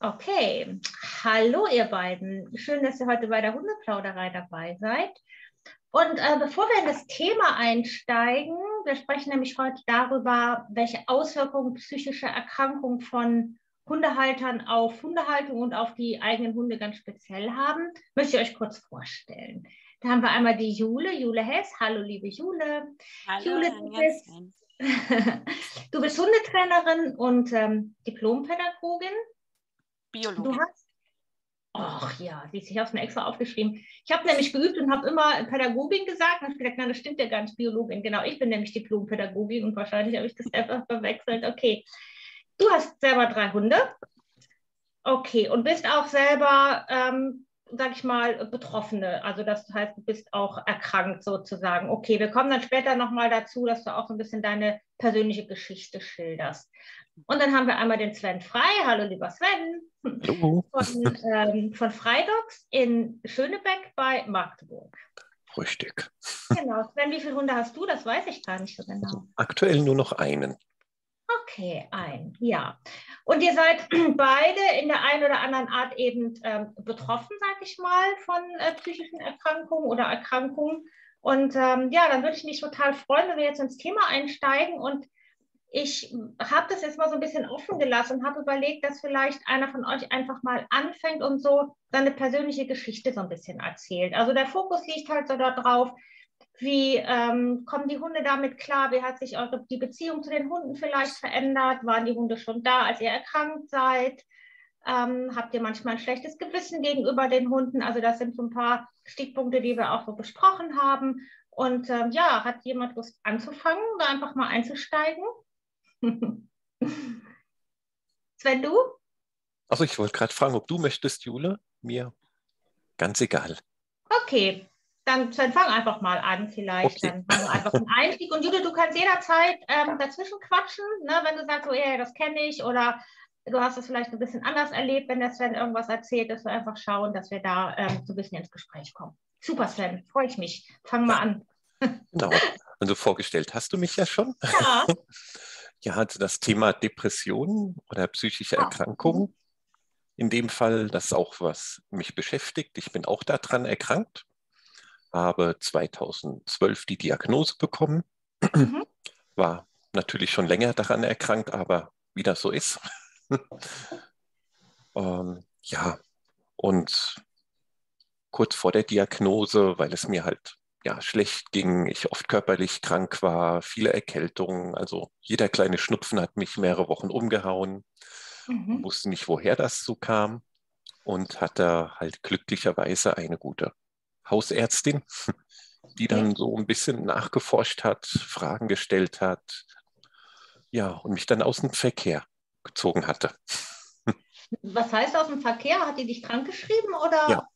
Okay, hallo ihr beiden. Schön, dass ihr heute bei der Hundeplauderei dabei seid. Und äh, bevor wir in das Thema einsteigen, wir sprechen nämlich heute darüber, welche Auswirkungen psychische Erkrankungen von Hundehaltern auf Hundehaltung und auf die eigenen Hunde ganz speziell haben, möchte ich euch kurz vorstellen. Da haben wir einmal die Jule, Jule Hess. Hallo, liebe Jule. Hallo, Jule, du bist, du bist Hundetrainerin und ähm, Diplompädagogin. Biologin. Du hast Ach ja, ich habe es mir extra aufgeschrieben. Ich habe nämlich geübt und habe immer Pädagogin gesagt. Und habe gesagt, nein, das stimmt ja gar nicht, Biologin. Genau, ich bin nämlich Diplompädagogin und wahrscheinlich habe ich das einfach verwechselt. Okay, du hast selber drei Hunde. Okay, und bist auch selber, ähm, sag ich mal, Betroffene. Also das heißt, du bist auch erkrankt sozusagen. Okay, wir kommen dann später nochmal dazu, dass du auch so ein bisschen deine persönliche Geschichte schilderst. Und dann haben wir einmal den Sven Frei. Hallo, lieber Sven. Hallo. Von, ähm, von Freidogs in Schönebeck bei Magdeburg. Richtig. Genau. Sven, wie viele Hunde hast du? Das weiß ich gar nicht so genau. Also aktuell nur noch einen. Okay, ein, ja. Und ihr seid beide in der einen oder anderen Art eben ähm, betroffen, sag ich mal, von äh, psychischen Erkrankungen oder Erkrankungen. Und ähm, ja, dann würde ich mich total freuen, wenn wir jetzt ins Thema einsteigen und ich habe das jetzt mal so ein bisschen offen gelassen und habe überlegt, dass vielleicht einer von euch einfach mal anfängt und so seine persönliche Geschichte so ein bisschen erzählt. Also der Fokus liegt halt so darauf, wie ähm, kommen die Hunde damit klar? Wie hat sich eure, die Beziehung zu den Hunden vielleicht verändert? Waren die Hunde schon da, als ihr erkrankt seid? Ähm, habt ihr manchmal ein schlechtes Gewissen gegenüber den Hunden? Also das sind so ein paar Stichpunkte, die wir auch so besprochen haben. Und ähm, ja, hat jemand Lust anzufangen, da einfach mal einzusteigen? Sven, du? Also ich wollte gerade fragen, ob du möchtest, Jule. Mir ganz egal. Okay, dann Sven, fang einfach mal an vielleicht. Okay. Dann haben wir einfach einen Einstieg. Und Jule, du kannst jederzeit ähm, dazwischen quatschen, ne, wenn du sagst, so, ja, das kenne ich oder du hast es vielleicht ein bisschen anders erlebt, wenn der Sven irgendwas erzählt, dass wir einfach schauen, dass wir da ähm, so ein bisschen ins Gespräch kommen. Super, Sven, freue ich mich. Fang mal an. Genau. Also vorgestellt hast du mich ja schon. Ja. Ja, also das Thema Depressionen oder psychische Ah, Erkrankungen. In dem Fall, das ist auch was mich beschäftigt. Ich bin auch daran erkrankt, habe 2012 die Diagnose bekommen, Mhm. war natürlich schon länger daran erkrankt, aber wie das so ist. ähm, ja, und kurz vor der Diagnose, weil es mir halt ja, schlecht ging, ich oft körperlich krank war, viele Erkältungen, also jeder kleine Schnupfen hat mich mehrere Wochen umgehauen, Mhm. wusste nicht, woher das so kam und hatte halt glücklicherweise eine gute Hausärztin, die dann so ein bisschen nachgeforscht hat, Fragen gestellt hat, ja, und mich dann aus dem Verkehr gezogen hatte. Was heißt aus dem Verkehr? Hat die dich krankgeschrieben oder? Ja.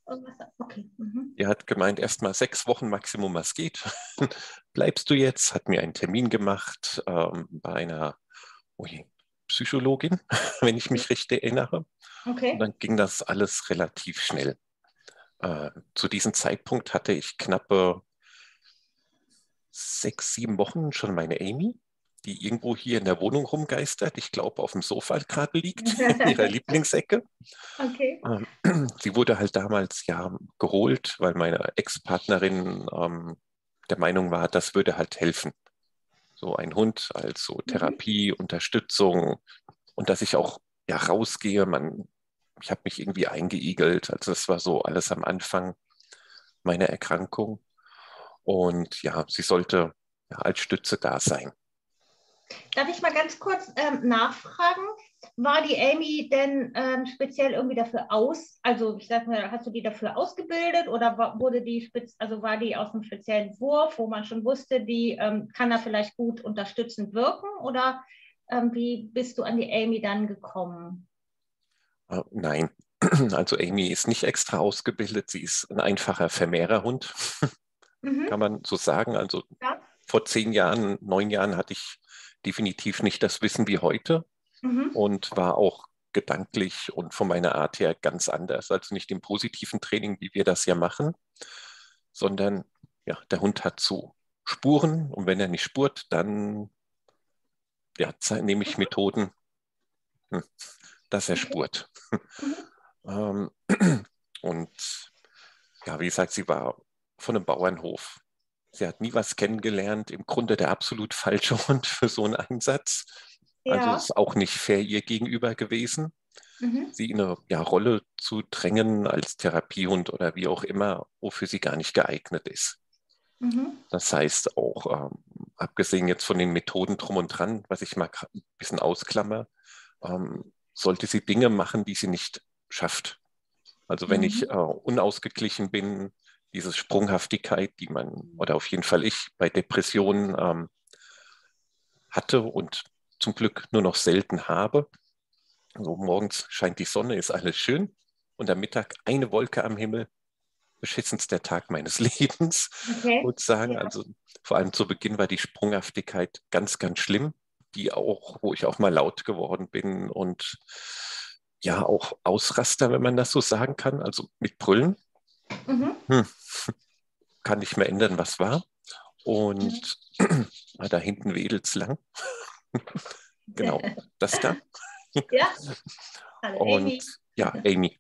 Okay. Mhm. Die hat gemeint, erst mal sechs Wochen Maximum, was geht. Bleibst du jetzt? Hat mir einen Termin gemacht ähm, bei einer ui, Psychologin, wenn ich mich richtig erinnere. Und Okay. dann ging das alles relativ schnell. Äh, zu diesem Zeitpunkt hatte ich knappe sechs, sieben Wochen schon meine Amy, die irgendwo hier in der Wohnung rumgeistert. Ich glaube, auf dem Sofa gerade liegt, in ihrer Lieblingsecke. Okay. Ähm, Sie wurde halt damals ja geholt, weil meine Ex-Partnerin ähm, der Meinung war, das würde halt helfen. So ein Hund als so Therapie, Unterstützung und dass ich auch ja rausgehe. Man, ich habe mich irgendwie eingeigelt. Also das war so alles am Anfang meiner Erkrankung. Und ja, sie sollte ja, als Stütze da sein. Darf ich mal ganz kurz ähm, nachfragen? War die Amy denn ähm, speziell irgendwie dafür aus, also ich sag mal, hast du die dafür ausgebildet oder war, wurde die also war die aus einem speziellen Wurf, wo man schon wusste, die ähm, kann da vielleicht gut unterstützend wirken oder ähm, wie bist du an die Amy dann gekommen? Äh, nein, also Amy ist nicht extra ausgebildet. Sie ist ein einfacher Vermehrerhund. Mhm. kann man so sagen. Also Ja. vor zehn Jahren, neun Jahren hatte ich definitiv nicht das Wissen wie heute Mhm. und war auch gedanklich und von meiner Art her ganz anders. Also nicht im positiven Training, wie wir das ja machen, sondern ja, der Hund hat so Spuren und wenn er nicht spurt, dann ja, nehme ich Methoden, hm, dass er spurt. Mhm. und ja, wie gesagt, sie war von einem Bauernhof. Sie hat nie was kennengelernt, im Grunde der absolut falsche Hund für so einen Einsatz. Also ja. Also ist auch nicht fair ihr gegenüber gewesen, mhm. sie in eine ja, Rolle zu drängen als Therapiehund oder wie auch immer, wofür sie gar nicht geeignet ist. Mhm. Das heißt auch, ähm, abgesehen jetzt von den Methoden drum und dran, was ich mal ein bisschen ausklammer, ähm, sollte sie Dinge machen, die sie nicht schafft. Also wenn mhm. ich äh, unausgeglichen bin, diese Sprunghaftigkeit, die man, oder auf jeden Fall ich, bei Depressionen ähm, hatte und zum Glück nur noch selten habe. Also morgens scheint die Sonne, ist alles schön und am Mittag eine Wolke am Himmel, beschissenster Tag meines Lebens, okay. würde sagen. Ja. Also vor allem zu Beginn war die Sprunghaftigkeit ganz, ganz schlimm, die auch, wo ich auch mal laut geworden bin und ja auch Ausraster, wenn man das so sagen kann, also mit Brüllen. Mhm. Hm. Kann nicht mehr ändern, was war. Und mhm. da hinten wedelt es lang. genau, das da. ja. Hallo, Und Amy. ja, Amy.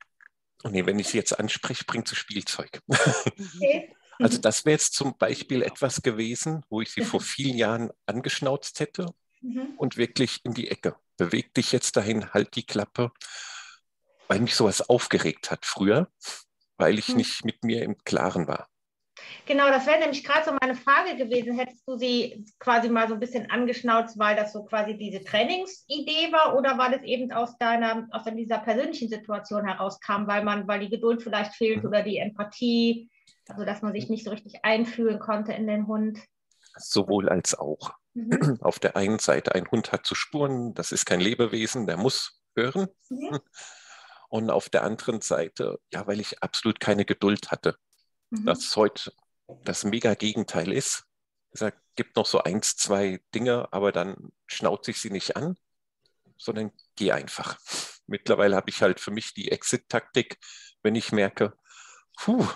Und nee, wenn ich sie jetzt anspreche, bringt sie Spielzeug. Okay. Also das wäre jetzt zum Beispiel etwas gewesen, wo ich sie vor vielen Jahren angeschnauzt hätte mhm. und wirklich in die Ecke. Beweg dich jetzt dahin, halt die Klappe, weil mich sowas aufgeregt hat früher, weil ich mhm. nicht mit mir im Klaren war. Genau, das wäre nämlich gerade so meine Frage gewesen. Hättest du sie quasi mal so ein bisschen angeschnauzt, weil das so quasi diese Trainingsidee war oder war das eben aus deiner, aus dieser persönlichen Situation herauskam, weil man, weil die Geduld vielleicht fehlt mhm. oder die Empathie, also dass man sich nicht so richtig einfühlen konnte in den Hund? Sowohl als auch. Mhm. Auf der einen Seite, ein Hund hat zu spuren, das ist kein Lebewesen, der muss hören. Mhm. Und auf der anderen Seite, ja, weil ich absolut keine Geduld hatte mhm. das heute das mega Gegenteil ist. Es gibt noch so eins, zwei Dinge, aber dann schnaut sich sie nicht an, sondern geh einfach. Mittlerweile habe ich halt für mich die Exit-Taktik, wenn ich merke, puh,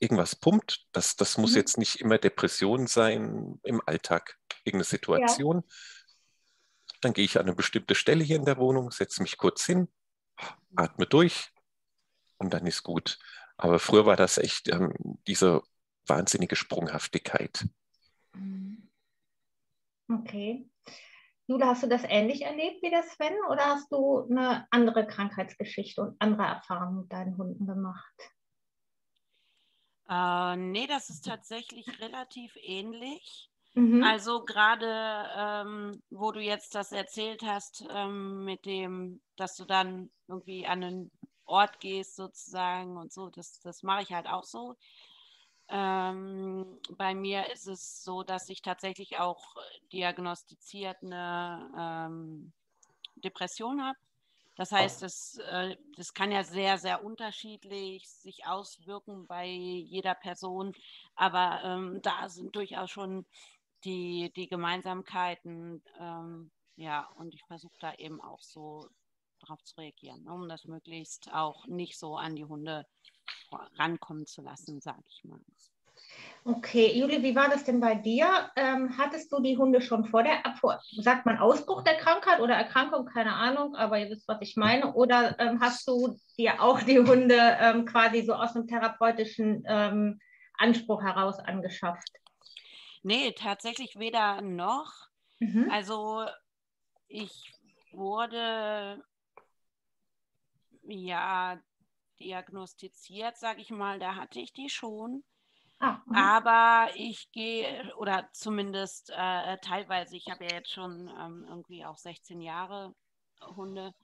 irgendwas pumpt, das, das muss mhm. jetzt nicht immer Depression sein im Alltag, irgendeine Situation. Ja. Dann gehe ich an eine bestimmte Stelle hier in der Wohnung, setze mich kurz hin, atme durch und dann ist gut. Aber früher war das echt ähm, diese wahnsinnige Sprunghaftigkeit. Mhm. Okay. Jule, hast du das ähnlich erlebt wie der Sven oder hast du eine andere Krankheitsgeschichte und andere Erfahrungen mit deinen Hunden gemacht? Äh, nee, das ist tatsächlich relativ ähnlich. Mhm. Also gerade, ähm, wo du jetzt das erzählt hast, ähm, mit dem, dass du dann irgendwie an einen Ort gehst sozusagen und so. Das, das mache ich halt auch so. Ähm, bei mir ist es so, dass ich tatsächlich auch diagnostiziert eine ähm, Depression habe. Das heißt, das, äh, das kann ja sehr, sehr unterschiedlich sich auswirken bei jeder Person. Aber ähm, da sind durchaus schon die, die Gemeinsamkeiten. Ähm, ja, und ich versuche da eben auch so darauf zu reagieren, ne, um das möglichst auch nicht so an die Hunde rankommen zu lassen, sage ich mal. Okay, Juli, wie war das denn bei dir? Ähm, hattest du die Hunde schon vor der, vor, sagt man Ausbruch der Krankheit oder Erkrankung, keine Ahnung, aber ihr wisst, was ich meine. Oder ähm, hast du dir auch die Hunde ähm, quasi so aus einem therapeutischen ähm, Anspruch heraus angeschafft? Nee, tatsächlich weder noch. Mhm. Also ich wurde ja diagnostiziert, sage ich mal, da hatte ich die schon. Ah, mhm. Aber ich gehe, oder zumindest äh, teilweise, ich habe ja jetzt schon ähm, irgendwie auch 16 Jahre Hunde.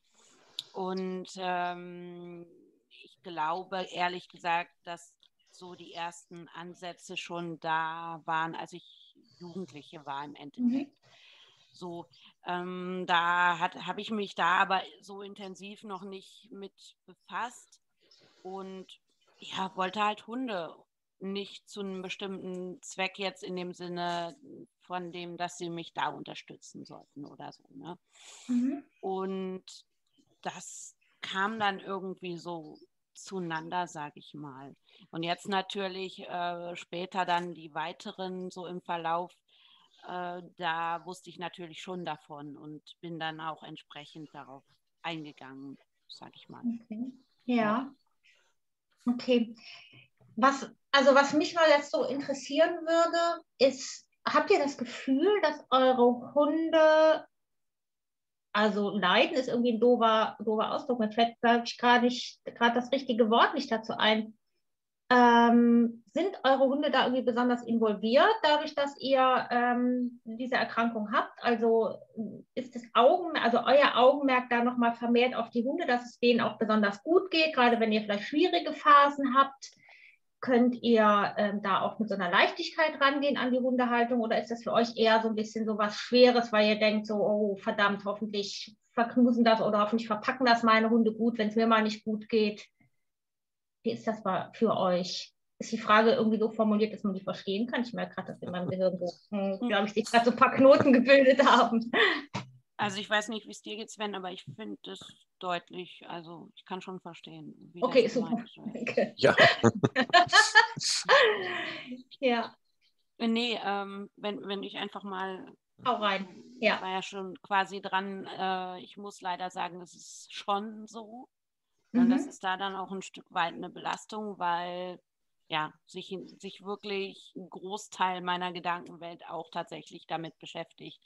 Und ähm, ich glaube, ehrlich gesagt, dass so die ersten Ansätze schon da waren, als ich Jugendliche war im Endeffekt. Mhm. So, ähm, da habe ich mich da aber so intensiv noch nicht mit befasst und ja, wollte halt Hunde nicht zu einem bestimmten Zweck jetzt in dem Sinne von dem, dass sie mich da unterstützen sollten oder so. Ne? Mhm. Und das kam dann irgendwie so zueinander, sage ich mal. Und jetzt natürlich äh, später dann die weiteren so im Verlauf äh, da wusste ich natürlich schon davon und bin dann auch entsprechend darauf eingegangen, sage ich mal. Okay. Ja. Okay. Was, also was mich mal jetzt so interessieren würde, ist, habt ihr das Gefühl, dass eure Hunde, also leiden ist irgendwie ein doofer, doofer Ausdruck, mir fällt, glaube ich, gerade das richtige Wort nicht dazu ein, ähm, sind eure Hunde da irgendwie besonders involviert, dadurch, dass ihr ähm, diese Erkrankung habt? Also ist das Augen, also euer Augenmerk da nochmal vermehrt auf die Hunde, dass es denen auch besonders gut geht, gerade wenn ihr vielleicht schwierige Phasen habt? Könnt ihr ähm, da auch mit so einer Leichtigkeit rangehen an die Hundehaltung oder ist das für euch eher so ein bisschen so was Schweres, weil ihr denkt so, oh verdammt, hoffentlich verknusen das oder hoffentlich verpacken das meine Hunde gut, wenn es mir mal nicht gut geht? Wie ist das für euch? Ist die Frage irgendwie so formuliert, dass man die verstehen kann? Ich merke gerade, dass in meinem Gehirn so, hm, glaube ich, sich gerade so ein paar Knoten gebildet haben. Also ich weiß nicht, wie es dir geht, Sven, aber ich finde es deutlich, also ich kann schon verstehen. okay, super. Okay. Ja. ja. Nee, ähm, wenn, wenn ich einfach mal. Hau rein. Ja. war ja schon quasi dran. Äh, ich muss leider sagen, es ist schon so. Und mhm. das ist da dann auch ein Stück weit eine Belastung, weil ja, sich, sich wirklich ein Großteil meiner Gedankenwelt auch tatsächlich damit beschäftigt.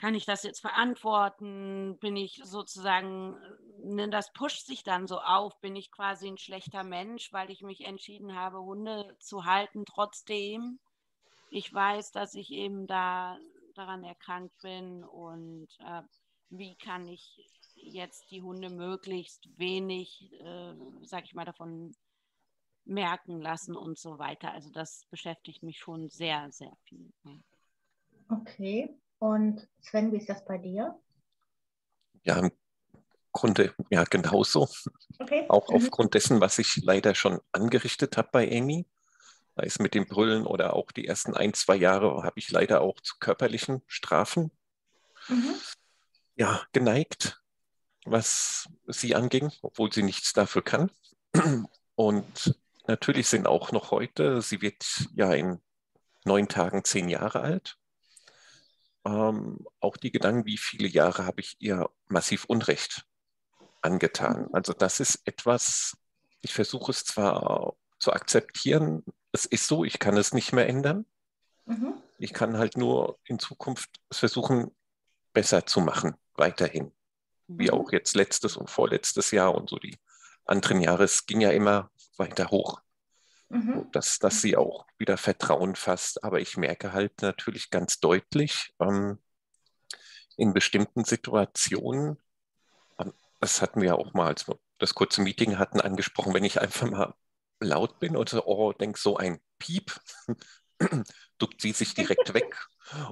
Kann ich das jetzt verantworten? Bin ich sozusagen, ne, das pusht sich dann so auf, bin ich quasi ein schlechter Mensch, weil ich mich entschieden habe, Hunde zu halten, trotzdem ich weiß, dass ich eben da daran erkrankt bin und äh, wie kann ich jetzt die Hunde möglichst wenig, äh, sag ich mal, davon merken lassen und so weiter. Also das beschäftigt mich schon sehr, sehr viel. Okay. Und Sven, wie ist das bei dir? Ja, im Grunde ja genauso. Okay. Auch mhm. aufgrund dessen, was ich leider schon angerichtet habe bei Amy. Da ist mit dem Brüllen oder auch die ersten ein, zwei Jahre habe ich leider auch zu körperlichen Strafen mhm. ja, geneigt was sie anging, obwohl sie nichts dafür kann. Und natürlich sind auch noch heute, sie wird ja in neun Tagen zehn Jahre alt. Ähm, auch die Gedanken, wie viele Jahre habe ich ihr massiv Unrecht angetan. Also das ist etwas, ich versuche es zwar zu akzeptieren, es ist so, ich kann es nicht mehr ändern. Mhm. Ich kann halt nur in Zukunft es versuchen, besser zu machen, weiterhin wie mhm. auch jetzt letztes und vorletztes Jahr und so die anderen Jahre. Es ging ja immer weiter hoch, mhm. dass, dass sie auch wieder Vertrauen fasst. Aber ich merke halt natürlich ganz deutlich ähm, in bestimmten Situationen, ähm, das hatten wir ja auch mal, als wir das kurze Meeting hatten, angesprochen, wenn ich einfach mal laut bin und so, oh, denk so ein Piep, duckt sie sich direkt weg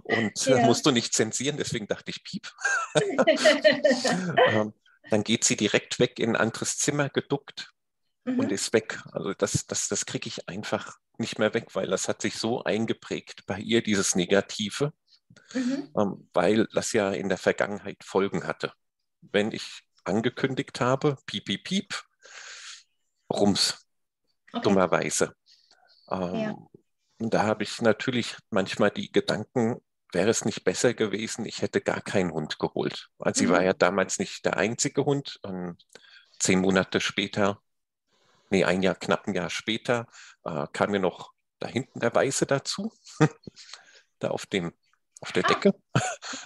und ja. musst du nicht zensieren, deswegen dachte ich Piep. ähm, dann geht sie direkt weg in ein anderes Zimmer geduckt mhm. und ist weg. Also das, das, das kriege ich einfach nicht mehr weg, weil das hat sich so eingeprägt bei ihr, dieses Negative, mhm. ähm, weil das ja in der Vergangenheit Folgen hatte. Wenn ich angekündigt habe, piep, piep, piep, rums, okay. dummerweise. Ähm, ja. Und da habe ich natürlich manchmal die Gedanken, wäre es nicht besser gewesen, ich hätte gar keinen Hund geholt. Sie mhm. war ja damals nicht der einzige Hund. Und zehn Monate später, nee, ein Jahr, knapp ein Jahr später, äh, kam mir noch da hinten der Weiße dazu. da auf dem, auf der ah. Decke. Okay.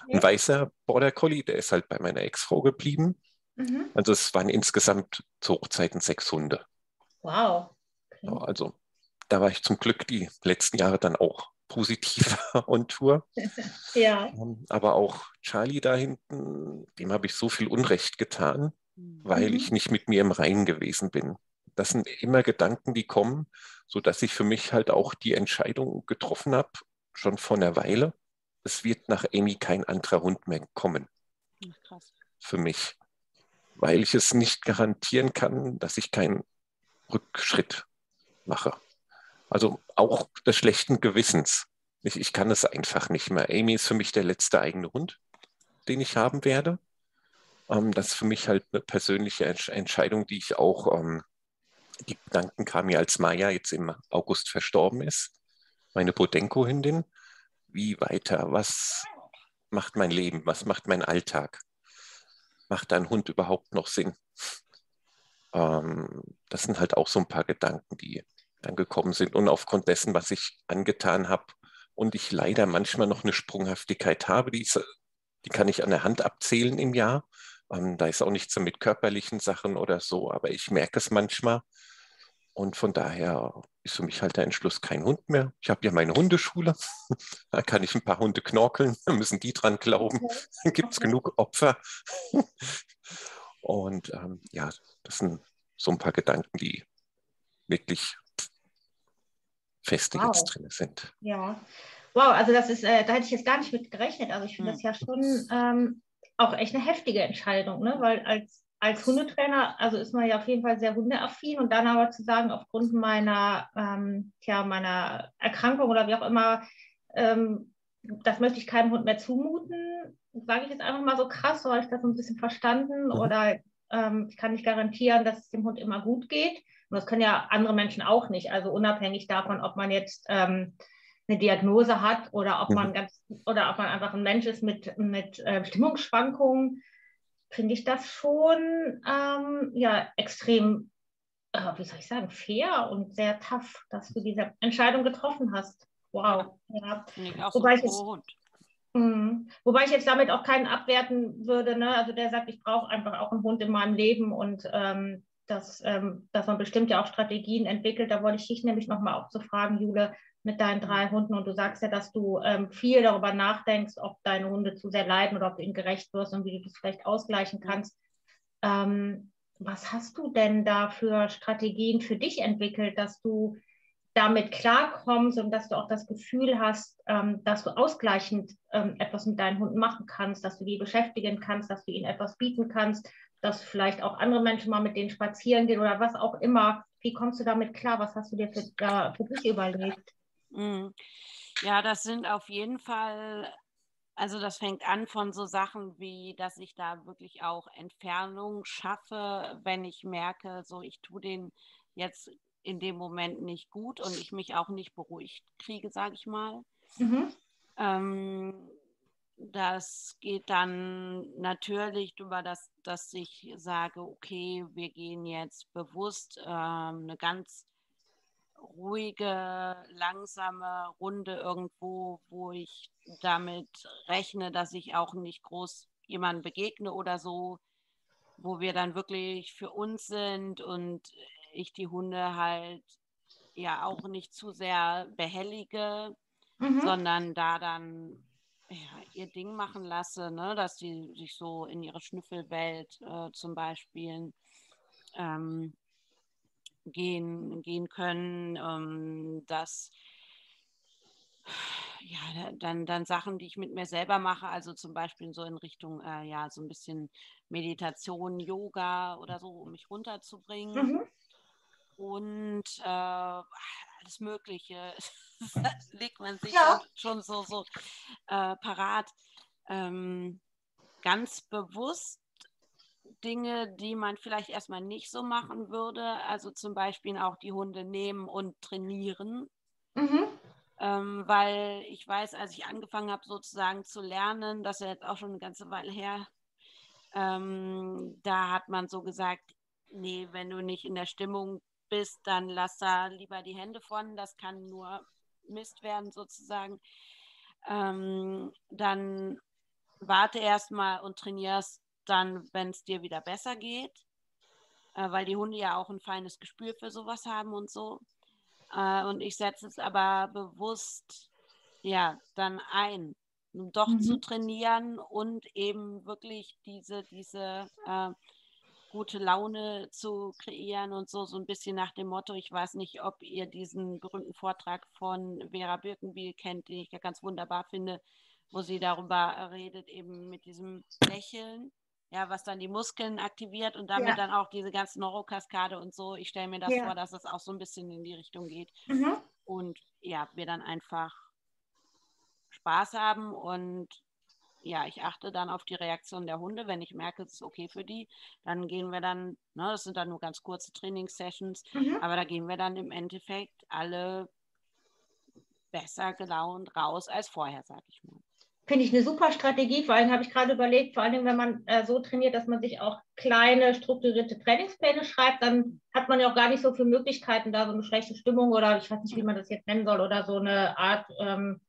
Ein weißer Border Collie, der ist halt bei meiner Ex-Frau geblieben. Mhm. Also es waren insgesamt zu Hochzeiten sechs Hunde. Wow. Okay. Also da war ich zum Glück die letzten Jahre dann auch positiv on Tour. ja. Ähm, aber auch Charlie da hinten, dem habe ich so viel Unrecht getan, mhm. weil ich nicht mit mir im Reinen gewesen bin. Das sind immer Gedanken, die kommen, sodass ich für mich halt auch die Entscheidung getroffen habe, schon vor einer Weile. Es wird nach Amy kein anderer Hund mehr kommen. Krass. Für mich. Weil ich es nicht garantieren kann, dass ich keinen Rückschritt mache. Also auch des schlechten Gewissens. Ich, ich kann es einfach nicht mehr. Amy ist für mich der letzte eigene Hund, den ich haben werde. Ähm, das ist für mich halt eine persönliche Entscheidung, die ich auch, ähm, die Gedanken kamen mir, als Maya jetzt im August verstorben ist, meine Bodenko-Hündin. Wie weiter? Was macht mein Leben? Was macht mein Alltag? macht ein Hund überhaupt noch Sinn? Ähm, das sind halt auch so ein paar Gedanken, die dann gekommen sind. Und aufgrund dessen, was ich angetan habe und ich leider manchmal noch eine Sprunghaftigkeit habe, die, ist, die kann ich an der Hand abzählen im Jahr. Ähm, da ist auch nichts mit körperlichen Sachen oder so, aber ich merke es manchmal. Und von daher ist für mich halt der Entschluss kein Hund mehr. Ich habe ja meine Hundeschule. da kann ich ein paar Hunde knorkeln. Da müssen die dran glauben. Dann gibt es genug Opfer. Und ähm, ja, das sind so ein paar Gedanken, die wirklich feste wow. jetzt drin sind. Ja, wow, also das ist, äh, da hätte ich jetzt gar nicht mit gerechnet. Also ich finde hm. das ja schon ähm, auch echt eine heftige Entscheidung, ne? weil als, als Hundetrainer, also ist man ja auf jeden Fall sehr hundeaffin und dann aber zu sagen, aufgrund meiner, ähm, tja, meiner Erkrankung oder wie auch immer, ähm, das möchte ich keinem Hund mehr zumuten, sage ich jetzt einfach mal so krass, so habe ich das so ein bisschen verstanden mhm. oder ähm, ich kann nicht garantieren, dass es dem Hund immer gut geht. Und das können ja andere Menschen auch nicht. Also unabhängig davon, ob man jetzt ähm, eine Diagnose hat oder ob man mhm. ganz oder ob man einfach ein Mensch ist mit, mit äh, Stimmungsschwankungen, finde ich das schon ähm, ja extrem, äh, wie soll ich sagen, fair und sehr tough, dass du diese Entscheidung getroffen hast. Wow. Ja. Ich Wobei so ich jetzt, Mhm. Wobei ich jetzt damit auch keinen abwerten würde. Ne? Also der sagt, ich brauche einfach auch einen Hund in meinem Leben und ähm, dass, ähm, dass man bestimmt ja auch Strategien entwickelt. Da wollte ich dich nämlich nochmal auch zu fragen, Jule, mit deinen drei Hunden. Und du sagst ja, dass du ähm, viel darüber nachdenkst, ob deine Hunde zu sehr leiden oder ob du ihnen gerecht wirst und wie du das vielleicht ausgleichen kannst. Ähm, was hast du denn da für Strategien für dich entwickelt, dass du damit klarkommst und dass du auch das Gefühl hast, ähm, dass du ausgleichend ähm, etwas mit deinen Hunden machen kannst, dass du die beschäftigen kannst, dass du ihnen etwas bieten kannst, dass vielleicht auch andere Menschen mal mit denen spazieren gehen oder was auch immer. Wie kommst du damit klar? Was hast du dir für, äh, für dich überlegt? Mhm. Ja, das sind auf jeden Fall, also das fängt an von so Sachen wie, dass ich da wirklich auch Entfernung schaffe, wenn ich merke, so ich tue den jetzt in dem Moment nicht gut und ich mich auch nicht beruhigt kriege, sage ich mal. Mhm. Ähm, das geht dann natürlich über das, dass ich sage, okay, wir gehen jetzt bewusst ähm, eine ganz ruhige, langsame Runde irgendwo, wo ich damit rechne, dass ich auch nicht groß jemandem begegne oder so, wo wir dann wirklich für uns sind und ich die Hunde halt ja auch nicht zu sehr behellige, mhm. sondern da dann ja, ihr Ding machen lasse, ne? dass sie sich so in ihre Schnüffelwelt äh, zum Beispiel ähm, gehen, gehen können, ähm, dass ja, dann, dann Sachen, die ich mit mir selber mache, also zum Beispiel so in Richtung, äh, ja, so ein bisschen Meditation, Yoga oder so, um mich runterzubringen. Mhm und äh, alles Mögliche legt man sich ja. schon so, so äh, parat. Ähm, ganz bewusst Dinge, die man vielleicht erstmal nicht so machen würde. Also zum Beispiel auch die Hunde nehmen und trainieren. Mhm. Ähm, weil ich weiß, als ich angefangen habe, sozusagen zu lernen, das ist jetzt auch schon eine ganze Weile her, ähm, da hat man so gesagt, nee, wenn du nicht in der Stimmung bist, dann lass da lieber die Hände von. Das kann nur Mist werden sozusagen. Ähm, dann warte erstmal und trainierst dann, wenn es dir wieder besser geht, äh, weil die Hunde ja auch ein feines Gespür für sowas haben und so. Äh, und ich setze es aber bewusst ja dann ein, um doch mhm. zu trainieren und eben wirklich diese, diese äh, gute Laune zu kreieren und so, so ein bisschen nach dem Motto, ich weiß nicht, ob ihr diesen berühmten Vortrag von Vera Birkenbiel kennt, den ich ja ganz wunderbar finde, wo sie darüber redet, eben mit diesem Lächeln, ja, was dann die Muskeln aktiviert und damit ja. dann auch diese ganze Neurokaskade und so. Ich stelle mir das ja. vor, dass es auch so ein bisschen in die Richtung geht. Mhm. Und ja, wir dann einfach Spaß haben und ja, ich achte dann auf die Reaktion der Hunde. Wenn ich merke, es ist okay für die, dann gehen wir dann, ne, das sind dann nur ganz kurze Trainingssessions, mhm. aber da gehen wir dann im Endeffekt alle besser gelaunt raus als vorher, sag ich mal. Finde ich eine super Strategie. Vor allem habe ich gerade überlegt, vor allem wenn man äh, so trainiert, dass man sich auch kleine strukturierte Trainingspläne schreibt, dann hat man ja auch gar nicht so viele Möglichkeiten, da so eine schlechte Stimmung oder ich weiß nicht, wie man das jetzt nennen soll, oder so eine Art, ähm,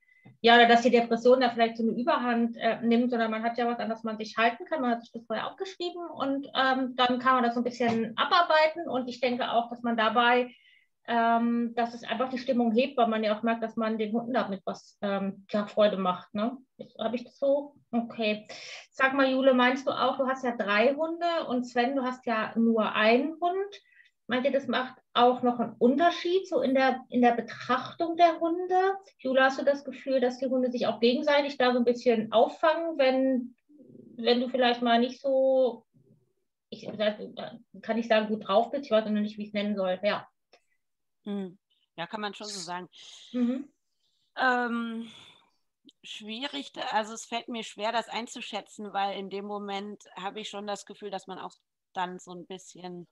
ja, oder dass die Depression da vielleicht so eine Überhand äh, nimmt, sondern man hat ja was, an das man sich halten kann. Man hat sich das vorher aufgeschrieben und ähm, dann kann man das so ein bisschen abarbeiten. Und ich denke auch, dass man dabei ähm, dass es einfach die Stimmung hebt, weil man ja auch merkt, dass man den Hunden damit was ähm, ja, Freude macht. Ne? Habe ich das so? Okay. Sag mal, Jule, meinst du auch, du hast ja drei Hunde und Sven, du hast ja nur einen Hund. Meint ihr, das macht auch noch einen Unterschied so in der, in der Betrachtung der Hunde? Jule, hast du das Gefühl, dass die Hunde sich auch gegenseitig da so ein bisschen auffangen, wenn, wenn du vielleicht mal nicht so, ich kann ich sagen, gut drauf bist? Ich weiß noch nicht, wie ich es nennen soll. Ja. Hm. Ja, kann man schon so sagen. Mhm. Ähm, schwierig, also es fällt mir schwer, das einzuschätzen, weil in dem Moment habe ich schon das Gefühl, dass man auch dann so ein bisschen,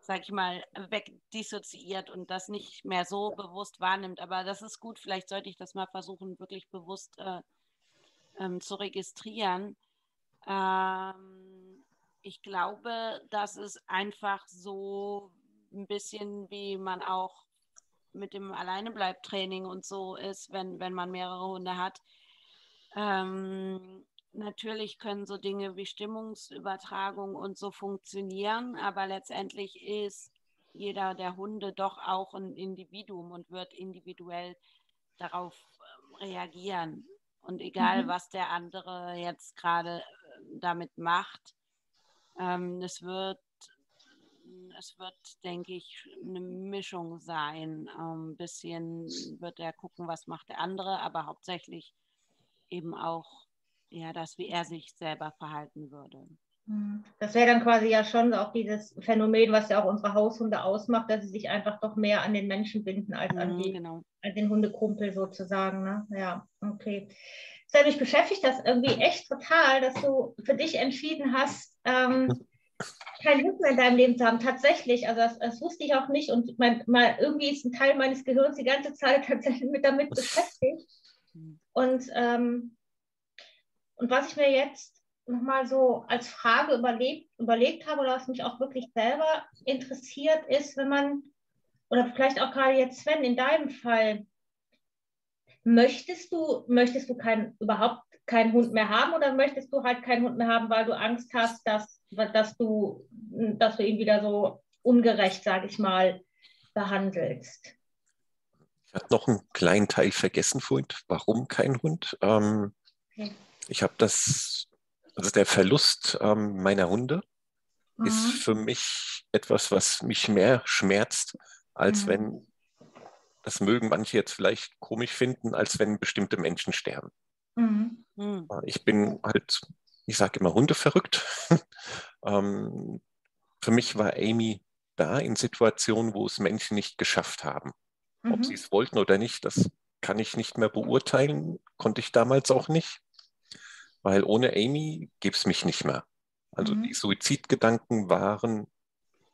sag ich mal, wegdissoziiert und das nicht mehr so bewusst wahrnimmt. Aber das ist gut, vielleicht sollte ich das mal versuchen, wirklich bewusst äh, ähm, zu registrieren. Ähm, ich glaube, dass es einfach so ein bisschen wie man auch mit dem Alleinebleibtraining und so ist, wenn, wenn man mehrere Hunde hat. Ähm, natürlich können so Dinge wie Stimmungsübertragung und so funktionieren, aber letztendlich ist jeder der Hunde doch auch ein Individuum und wird individuell darauf ähm, reagieren. Und egal, mhm. was der andere jetzt gerade äh, damit macht, ähm, es wird es wird, denke ich, eine Mischung sein. Ein ähm, bisschen wird er gucken, was macht der andere, aber hauptsächlich eben auch ja, das, wie er sich selber verhalten würde. Hm. Das wäre dann quasi ja schon auch dieses Phänomen, was ja auch unsere Haushunde ausmacht, dass sie sich einfach doch mehr an den Menschen binden als an, mhm, die, genau. an den Hundekumpel sozusagen. Ne? Ja, okay. Das hat mich beschäftigt das irgendwie echt total, dass du für dich entschieden hast, ähm, kein Hund mehr in deinem Leben zu haben. Tatsächlich, also das, das wusste ich auch nicht und mein, mal, irgendwie ist ein Teil meines Gehirns die ganze Zeit tatsächlich mit damit beschäftigt. Und, ähm, und was ich mir jetzt nochmal so als Frage überlegt, überlegt habe oder was mich auch wirklich selber interessiert ist, wenn man, oder vielleicht auch gerade jetzt Sven, in deinem Fall, möchtest du, möchtest du kein, überhaupt keinen Hund mehr haben oder möchtest du halt keinen Hund mehr haben, weil du Angst hast, dass dass du, dass du ihn wieder so ungerecht, sage ich mal, behandelst. Ich habe noch einen kleinen Teil vergessen vorhin. Warum kein Hund? Ähm, okay. Ich habe das, also der Verlust ähm, meiner Hunde mhm. ist für mich etwas, was mich mehr schmerzt, als mhm. wenn, das mögen manche jetzt vielleicht komisch finden, als wenn bestimmte Menschen sterben. Mhm. mhm. Ich bin halt ich sage immer Hunde verrückt. ähm, für mich war Amy da in Situationen, wo es Menschen nicht geschafft haben. Mhm. Ob sie es wollten oder nicht, das kann ich nicht mehr beurteilen, konnte ich damals auch nicht, weil ohne Amy gäbe es mich nicht mehr. Also mhm. die Suizidgedanken waren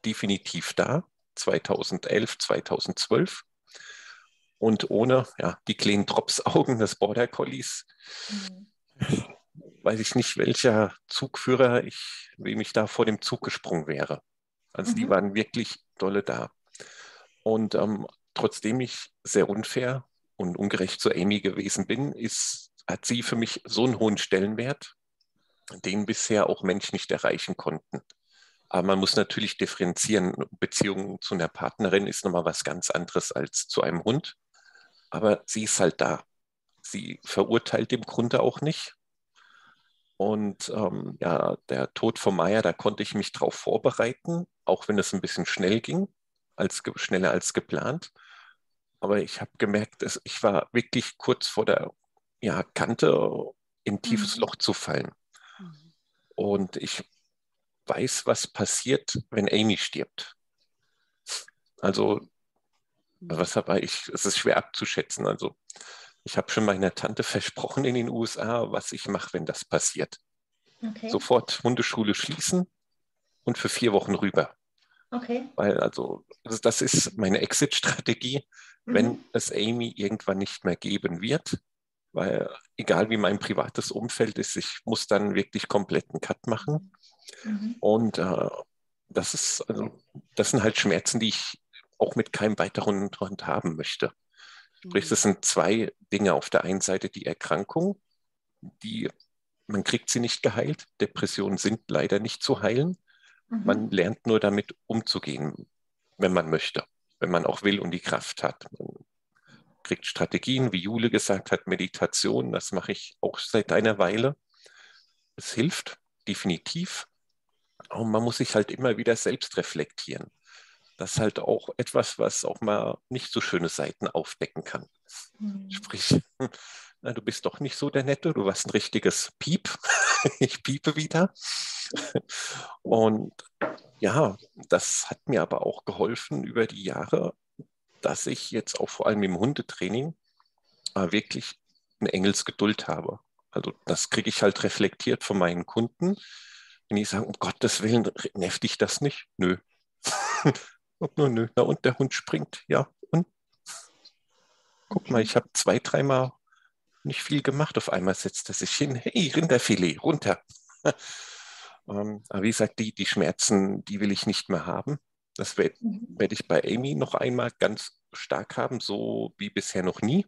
definitiv da, 2011, 2012. Und ohne ja, die kleinen Dropsaugen des Border Collies mhm weiß ich nicht, welcher Zugführer ich, wem ich da vor dem Zug gesprungen wäre. Also mhm. die waren wirklich dolle da. Und ähm, trotzdem ich sehr unfair und ungerecht zu Amy gewesen bin, ist, hat sie für mich so einen hohen Stellenwert, den bisher auch Menschen nicht erreichen konnten. Aber man muss natürlich differenzieren. Beziehung zu einer Partnerin ist nochmal was ganz anderes als zu einem Hund. Aber sie ist halt da. Sie verurteilt im Grunde auch nicht. Und ähm, ja, der Tod von Maya, da konnte ich mich drauf vorbereiten, auch wenn es ein bisschen schnell ging, als, schneller als geplant. Aber ich habe gemerkt, dass ich war wirklich kurz vor der ja, Kante in ein tiefes mhm. Loch zu fallen. Mhm. Und ich weiß, was passiert, wenn Amy stirbt. Also, mhm. was habe ich, es ist schwer abzuschätzen. Also, ich habe schon meiner Tante versprochen in den USA, was ich mache, wenn das passiert. Okay. Sofort Hundeschule schließen und für vier Wochen rüber. Okay. Weil also, also das ist meine Exit-Strategie. Mhm. Wenn es Amy irgendwann nicht mehr geben wird, weil egal wie mein privates Umfeld ist, ich muss dann wirklich komplett einen Cut machen. Mhm. Und äh, das ist, also, das sind halt Schmerzen, die ich auch mit keinem weiteren Hund haben möchte. Sprich, das sind zwei Dinge. Auf der einen Seite die Erkrankung, die man kriegt sie nicht geheilt. Depressionen sind leider nicht zu heilen. Mhm. Man lernt nur damit umzugehen, wenn man möchte, wenn man auch will und die Kraft hat. Man kriegt Strategien, wie Jule gesagt hat, Meditation, das mache ich auch seit einer Weile. Es hilft definitiv. Und man muss sich halt immer wieder selbst reflektieren. Das ist halt auch etwas, was auch mal nicht so schöne Seiten aufdecken kann. Mhm. Sprich, na, du bist doch nicht so der Nette, du warst ein richtiges Piep. ich piepe wieder. Und ja, das hat mir aber auch geholfen über die Jahre, dass ich jetzt auch vor allem im Hundetraining äh, wirklich eine Engelsgeduld habe. Also das kriege ich halt reflektiert von meinen Kunden. Wenn die sagen, um Gottes Willen, nervt dich das nicht? Nö. und nur nö. Na und der Hund springt, ja. Und guck mal, ich habe zwei, dreimal nicht viel gemacht. Auf einmal setzt er sich hin, hey, Rinderfilet, runter. ähm, aber wie gesagt, die, die Schmerzen, die will ich nicht mehr haben. Das werde mhm. werd ich bei Amy noch einmal ganz stark haben, so wie bisher noch nie.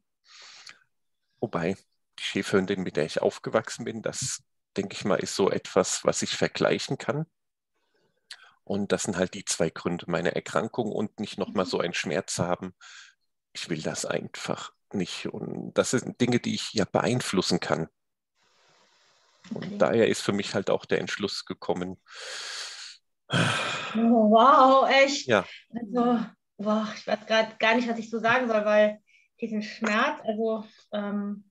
Wobei die Schäferhündin, mit der ich aufgewachsen bin, das denke ich mal, ist so etwas, was ich vergleichen kann. Und das sind halt die zwei Gründe, meine Erkrankung und nicht nochmal mhm. so einen Schmerz haben. Ich will das einfach nicht. Und das sind Dinge, die ich ja beeinflussen kann. Und okay. daher ist für mich halt auch der Entschluss gekommen. Oh, wow, echt. Ja. Also, boah, ich weiß gerade gar nicht, was ich so sagen soll, weil diesen Schmerz, also ähm,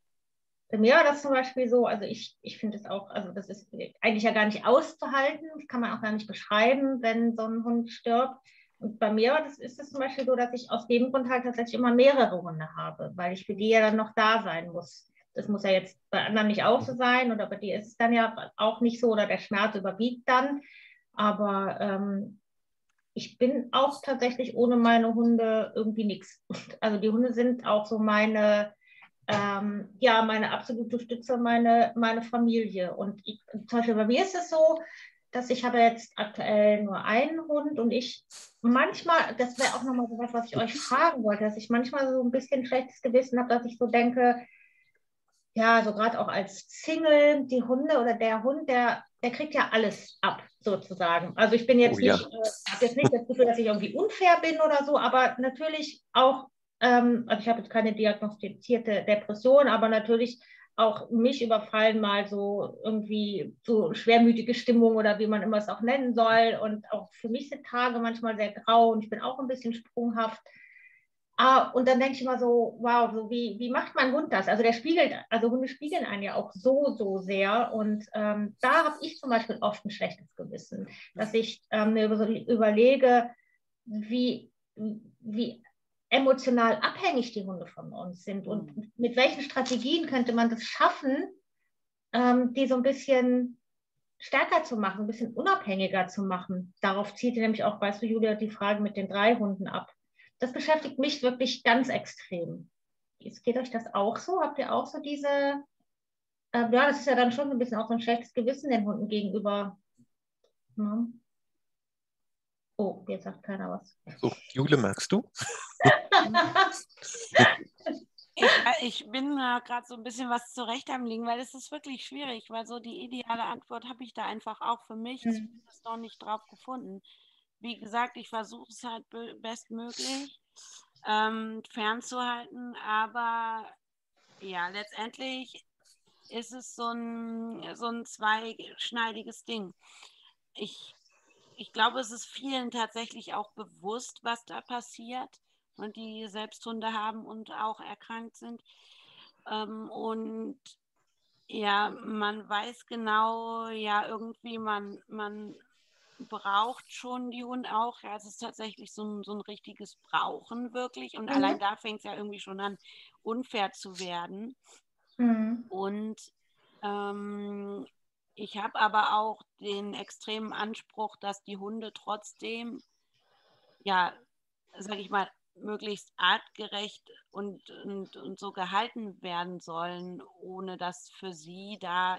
bei mir war das zum Beispiel so, also ich, ich finde es auch, also das ist eigentlich ja gar nicht auszuhalten, das kann man auch gar nicht beschreiben, wenn so ein Hund stirbt. Und bei mir das ist es zum Beispiel so, dass ich aus dem Grund halt tatsächlich immer mehrere Hunde habe, weil ich für die ja dann noch da sein muss. Das muss ja jetzt bei anderen nicht auch so sein oder bei dir ist es dann ja auch nicht so oder der Schmerz überwiegt dann. Aber ähm, ich bin auch tatsächlich ohne meine Hunde irgendwie nichts. Also die Hunde sind auch so meine, ähm, ja, meine absolute Stütze, meine, meine Familie. Und ich, zum Beispiel bei mir ist es so, dass ich habe jetzt aktuell nur einen Hund und ich manchmal, das wäre auch nochmal so was, was ich euch fragen wollte, dass ich manchmal so ein bisschen schlechtes Gewissen habe, dass ich so denke, ja, so gerade auch als Single, die Hunde oder der Hund, der, der kriegt ja alles ab, sozusagen. Also ich bin jetzt oh, nicht, ja. äh, habe jetzt nicht das Gefühl, dass ich irgendwie unfair bin oder so, aber natürlich auch, ähm, also ich habe jetzt keine diagnostizierte Depression, aber natürlich auch mich überfallen mal so irgendwie so schwermütige Stimmung oder wie man immer es auch nennen soll. Und auch für mich sind Tage manchmal sehr grau und ich bin auch ein bisschen sprunghaft. Ah, und dann denke ich immer so, wow, so wie, wie macht mein Hund das? Also der spiegelt, also Hunde spiegeln einen ja auch so, so sehr. Und ähm, da habe ich zum Beispiel oft ein schlechtes Gewissen, dass ich ähm, mir überlege, wie, wie emotional abhängig die Hunde von uns sind und mhm. mit welchen Strategien könnte man das schaffen, ähm, die so ein bisschen stärker zu machen, ein bisschen unabhängiger zu machen. Darauf zieht nämlich auch, weißt du, Julia, die Frage mit den drei Hunden ab. Das beschäftigt mich wirklich ganz extrem. Geht euch das auch so? Habt ihr auch so diese, äh, ja, das ist ja dann schon ein bisschen auch so ein schlechtes Gewissen den Hunden gegenüber. Ne? Oh, jetzt sagt keiner was. So, Jule, magst du? Ich, ich, bin äh, gerade so ein bisschen was zurecht am liegen, weil es ist wirklich schwierig, weil so die ideale Antwort habe ich da einfach auch für mich mhm. noch nicht drauf gefunden. Wie gesagt, ich versuche es halt bestmöglich ähm, fernzuhalten, aber ja, letztendlich ist es so ein, so ein zweischneidiges Ding. Ich ich glaube, es ist vielen tatsächlich auch bewusst, was da passiert und die selbst Hunde haben und auch erkrankt sind. Ähm, und ja, man weiß genau, ja, irgendwie, man, man braucht schon die Hunde auch. Ja, es ist tatsächlich so ein, so ein richtiges Brauchen wirklich. Und mhm. allein da fängt es ja irgendwie schon an, unfair zu werden. Mhm. Und ähm, ich habe aber auch den extremen Anspruch, dass die Hunde trotzdem, ja, sage ich mal, möglichst artgerecht und, und, und so gehalten werden sollen, ohne dass für sie da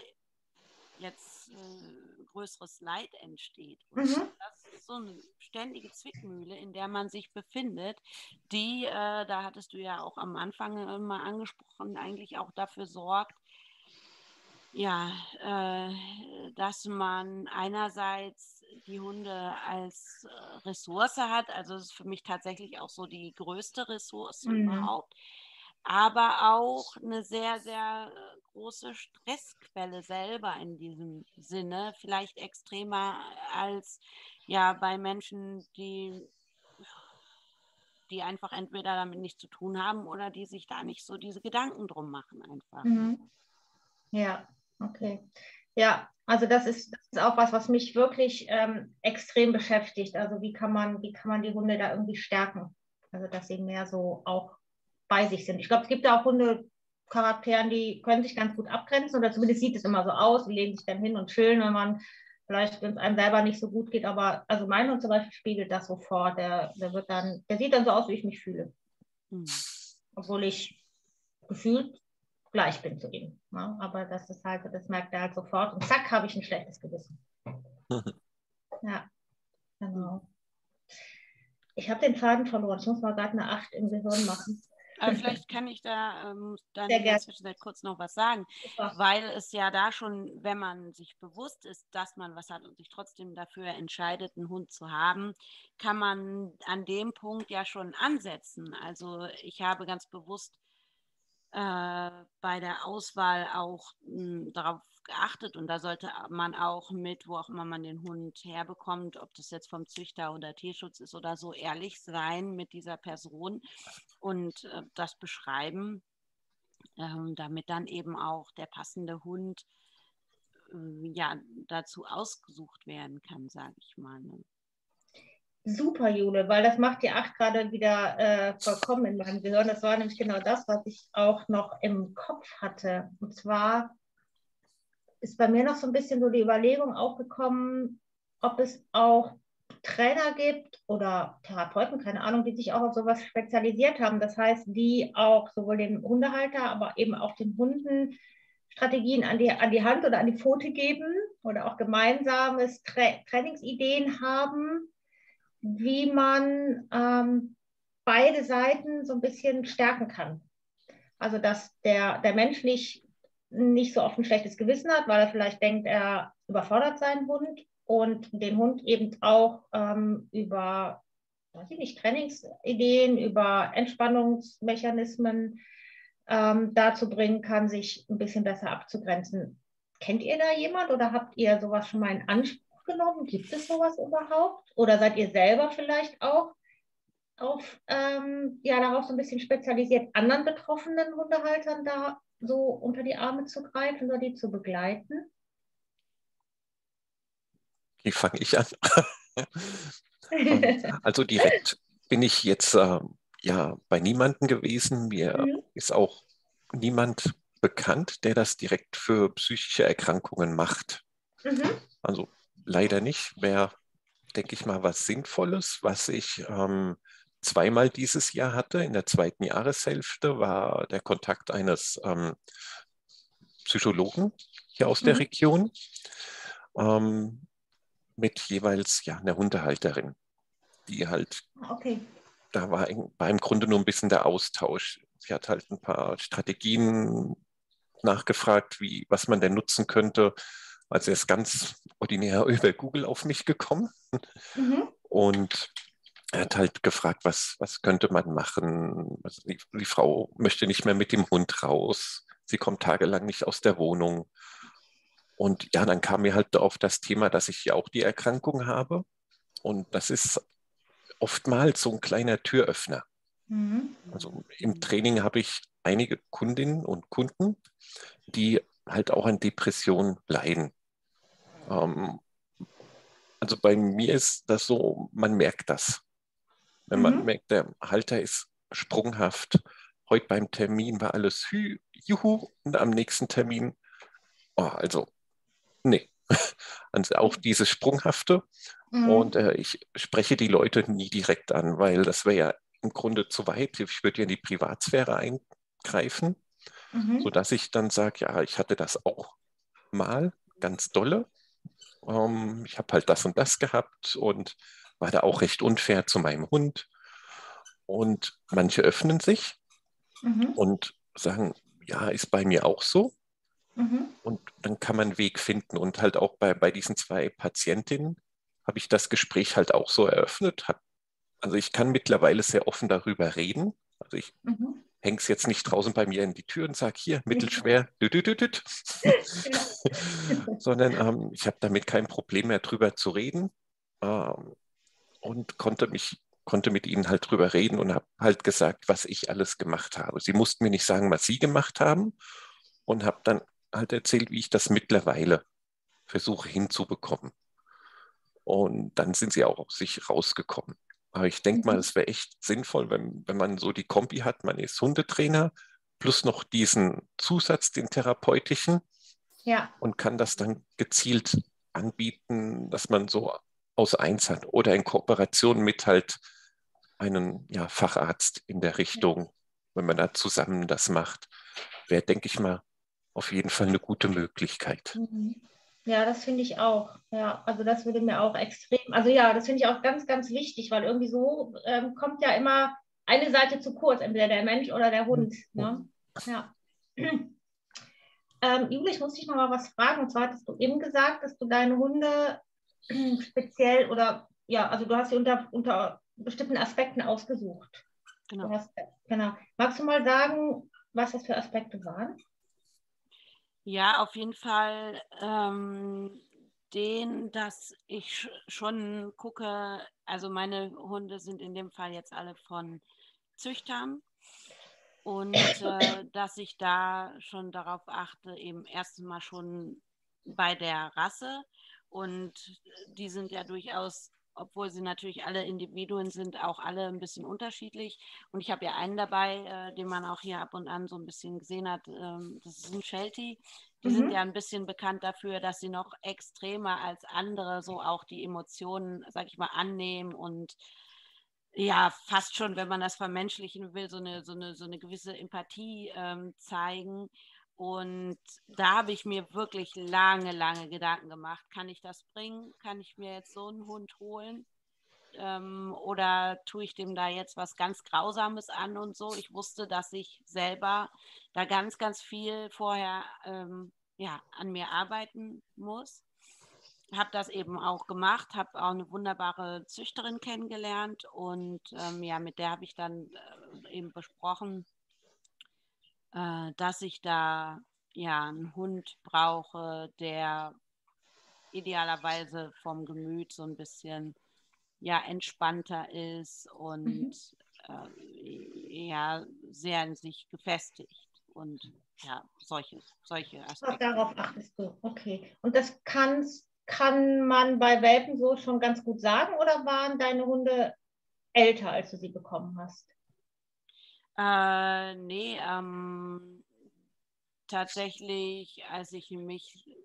jetzt äh, größeres Leid entsteht. Mhm. das ist so eine ständige Zwickmühle, in der man sich befindet, die, äh, da hattest du ja auch am Anfang mal angesprochen, eigentlich auch dafür sorgt, ja, äh, dass man einerseits die Hunde als äh, Ressource hat, also das ist für mich tatsächlich auch so die größte Ressource mhm. überhaupt, aber auch eine sehr, sehr äh, große Stressquelle selber in diesem Sinne, vielleicht extremer als ja bei Menschen, die die einfach entweder damit nichts zu tun haben oder die sich da nicht so diese Gedanken drum machen einfach. Mhm. Ja, Okay. Ja, also das ist, das ist auch was, was mich wirklich ähm, extrem beschäftigt. Also wie kann man, wie kann man die Hunde da irgendwie stärken? Also dass sie mehr so auch bei sich sind. Ich glaube, es gibt da auch Hundecharakteren, die können sich ganz gut abgrenzen oder zumindest sieht es immer so aus. Die legen sich dann hin und chillen, wenn man vielleicht, wenn es einem selber nicht so gut geht. Aber also mein Hund zum Beispiel spiegelt das sofort. Der, der wird dann, der sieht dann so aus, wie ich mich fühle. Hm. Obwohl ich gefühlt gleich bin zu ihm. Ne? Aber das ist halt, das merkt er halt sofort und zack, habe ich ein schlechtes Gewissen. ja, genau. Ich habe den Faden verloren. Ich muss mal gerade eine 8 im Gehirn machen. Aber vielleicht kann ich da ähm, dann in der Zwischenzeit kurz noch was sagen, Super. weil es ja da schon, wenn man sich bewusst ist, dass man was hat und sich trotzdem dafür entscheidet, einen Hund zu haben, kann man an dem Punkt ja schon ansetzen. Also ich habe ganz bewusst äh, bei der Auswahl auch hm, darauf geachtet und da sollte man auch mit, wo auch immer man den Hund herbekommt, ob das jetzt vom Züchter oder Tierschutz ist oder so, ehrlich sein mit dieser Person und äh, das beschreiben, ähm, damit dann eben auch der passende Hund äh, ja dazu ausgesucht werden kann, sage ich mal. Ne? Super, Jule, weil das macht die acht gerade wieder äh, vollkommen in meinem Gehirn. Das war nämlich genau das, was ich auch noch im Kopf hatte. Und zwar ist bei mir noch so ein bisschen so die Überlegung aufgekommen, ob es auch Trainer gibt oder Therapeuten, keine Ahnung, die sich auch auf sowas spezialisiert haben. Das heißt, die auch sowohl dem Hundehalter, aber eben auch den Hunden Strategien an die, an die Hand oder an die Pfote geben oder auch gemeinsames Tra Trainingsideen haben, wie man ähm, beide Seiten so ein bisschen stärken kann. Also dass der, der Mensch nicht, nicht so oft ein schlechtes Gewissen hat, weil er vielleicht denkt, er überfordert seinen Hund und den Hund eben auch ähm, über weiß ich nicht, Trainingsideen, über Entspannungsmechanismen ähm, dazu bringen kann, sich ein bisschen besser abzugrenzen. Kennt ihr da jemand oder habt ihr sowas schon mal in Anspruch genommen? Gibt es sowas überhaupt? Oder seid ihr selber vielleicht auch auf, ähm, ja, darauf so ein bisschen spezialisiert, anderen betroffenen Hundehaltern da so unter die Arme zu greifen oder die zu begleiten? Wie fange ich an? also direkt bin ich jetzt äh, ja bei niemandem gewesen. Mir mhm. ist auch niemand bekannt, der das direkt für psychische Erkrankungen macht. Mhm. Also leider nicht. Wäre, denke ich mal, was Sinnvolles, was ich ähm, zweimal dieses Jahr hatte. In der zweiten Jahreshälfte war der Kontakt eines ähm, Psychologen hier aus mhm. der Region ähm, mit jeweils ja, einer Hundehalterin, die halt, okay. da war, war im Grunde nur ein bisschen der Austausch. Sie hat halt ein paar Strategien nachgefragt, wie, was man denn nutzen könnte, also er ist ganz ordinär über Google auf mich gekommen mhm. und er hat halt gefragt, was, was könnte man machen. Also die, die, Frau möchte nicht mehr mit dem Hund raus. Sie kommt tagelang nicht aus der Wohnung. Und ja, dann kam mir halt auf das Thema, dass ich ja auch die Erkrankung habe. Und das ist oftmals so ein kleiner Türöffner. Mhm. Also im Training habe ich einige Kundinnen und Kunden, die halt auch an Depressionen leiden. Ähm, also bei mir ist das so, man merkt das. Wenn man mhm. merkt, der Halter ist sprunghaft. Heute beim Termin war alles hü, juhu und am nächsten Termin, oh, also, nee. Also auch dieses Sprunghafte. Mhm. Und äh, ich spreche die Leute nie direkt an, weil das wäre ja im Grunde zu weit. Ich würde ja in die Privatsphäre eingreifen, mhm. sodass ich dann sage, ja, ich hatte das auch mal ganz dolle. Ähm, ich habe halt das und das gehabt und war da auch recht unfair zu meinem Hund. Und manche öffnen sich mhm. und sagen, ja, ist bei mir auch so. Mhm. Und dann kann man einen Weg finden. Und halt auch bei, bei diesen zwei Patientinnen habe ich das Gespräch halt auch so eröffnet. Hab, also ich kann mittlerweile sehr offen darüber reden. Also ich mhm. Hänge es jetzt nicht draußen bei mir in die Tür und sage, hier, mittelschwer, dü, dü, dü, sondern ähm, ich habe damit kein Problem mehr drüber zu reden ähm, und konnte mich konnte mit ihnen halt drüber reden und habe halt gesagt, was ich alles gemacht habe. Sie mussten mir nicht sagen, was sie gemacht haben und habe dann halt erzählt, wie ich das mittlerweile versuche hinzubekommen. Und dann sind sie auch aus sich rausgekommen. Aber ich denke mal, mhm. es wäre echt sinnvoll, wenn, wenn man so die Kombi hat, man ist Hundetrainer plus noch diesen Zusatz, den therapeutischen, ja. und kann das dann gezielt anbieten, dass man so aus eins hat oder in Kooperation mit halt einen ja, Facharzt in der Richtung, wenn man da zusammen das macht, wäre, denke ich mal, auf jeden Fall eine gute Möglichkeit. Mhm. Ja, das finde ich auch. Ja, also das würde mir auch extrem, also ja, das finde ich auch ganz, ganz wichtig, weil irgendwie so ähm, kommt ja immer eine Seite zu kurz, entweder der Mensch oder der Hund. Ne? Ja. Ähm, Juli, ich muss dich noch mal was fragen. Und zwar hattest du eben gesagt, dass du deine Hunde speziell oder ja, also du hast sie unter, unter bestimmten Aspekten ausgesucht. Genau. Hast, genau. Magst du mal sagen, was das für Aspekte waren? Ja, auf jeden Fall ähm, den, dass ich schon gucke, also meine Hunde sind in dem Fall jetzt alle von Züchtern und äh, dass ich da schon darauf achte, eben erstens mal schon bei der Rasse und die sind ja durchaus obwohl sie natürlich alle Individuen sind, auch alle ein bisschen unterschiedlich. Und ich habe ja einen dabei, äh, den man auch hier ab und an so ein bisschen gesehen hat. Ähm, das ist ein Sheltie. Die mhm. sind ja ein bisschen bekannt dafür, dass sie noch extremer als andere so auch die Emotionen, sag ich mal, annehmen und ja, fast schon, wenn man das vermenschlichen will, so eine, so eine, so eine gewisse Empathie ähm, zeigen. Und da habe ich mir wirklich lange, lange Gedanken gemacht. Kann ich das bringen? Kann ich mir jetzt so einen Hund holen? Ähm, oder tue ich dem da jetzt was ganz Grausames an und so? Ich wusste, dass ich selber da ganz, ganz viel vorher ähm, ja, an mir arbeiten muss. Habe das eben auch gemacht, habe auch eine wunderbare Züchterin kennengelernt und ähm, ja, mit der habe ich dann äh, eben besprochen, äh, dass ich da ja einen Hund brauche, der idealerweise vom Gemüt so ein bisschen ja entspannter ist und mhm. äh, ja sehr in sich gefestigt und ja solche solche Aspekte. Darauf achtest du, okay. Und das kannst, kann man bei Welpen so schon ganz gut sagen oder waren deine Hunde älter, als du sie bekommen hast? Äh, nee, ähm, tatsächlich, als ich mich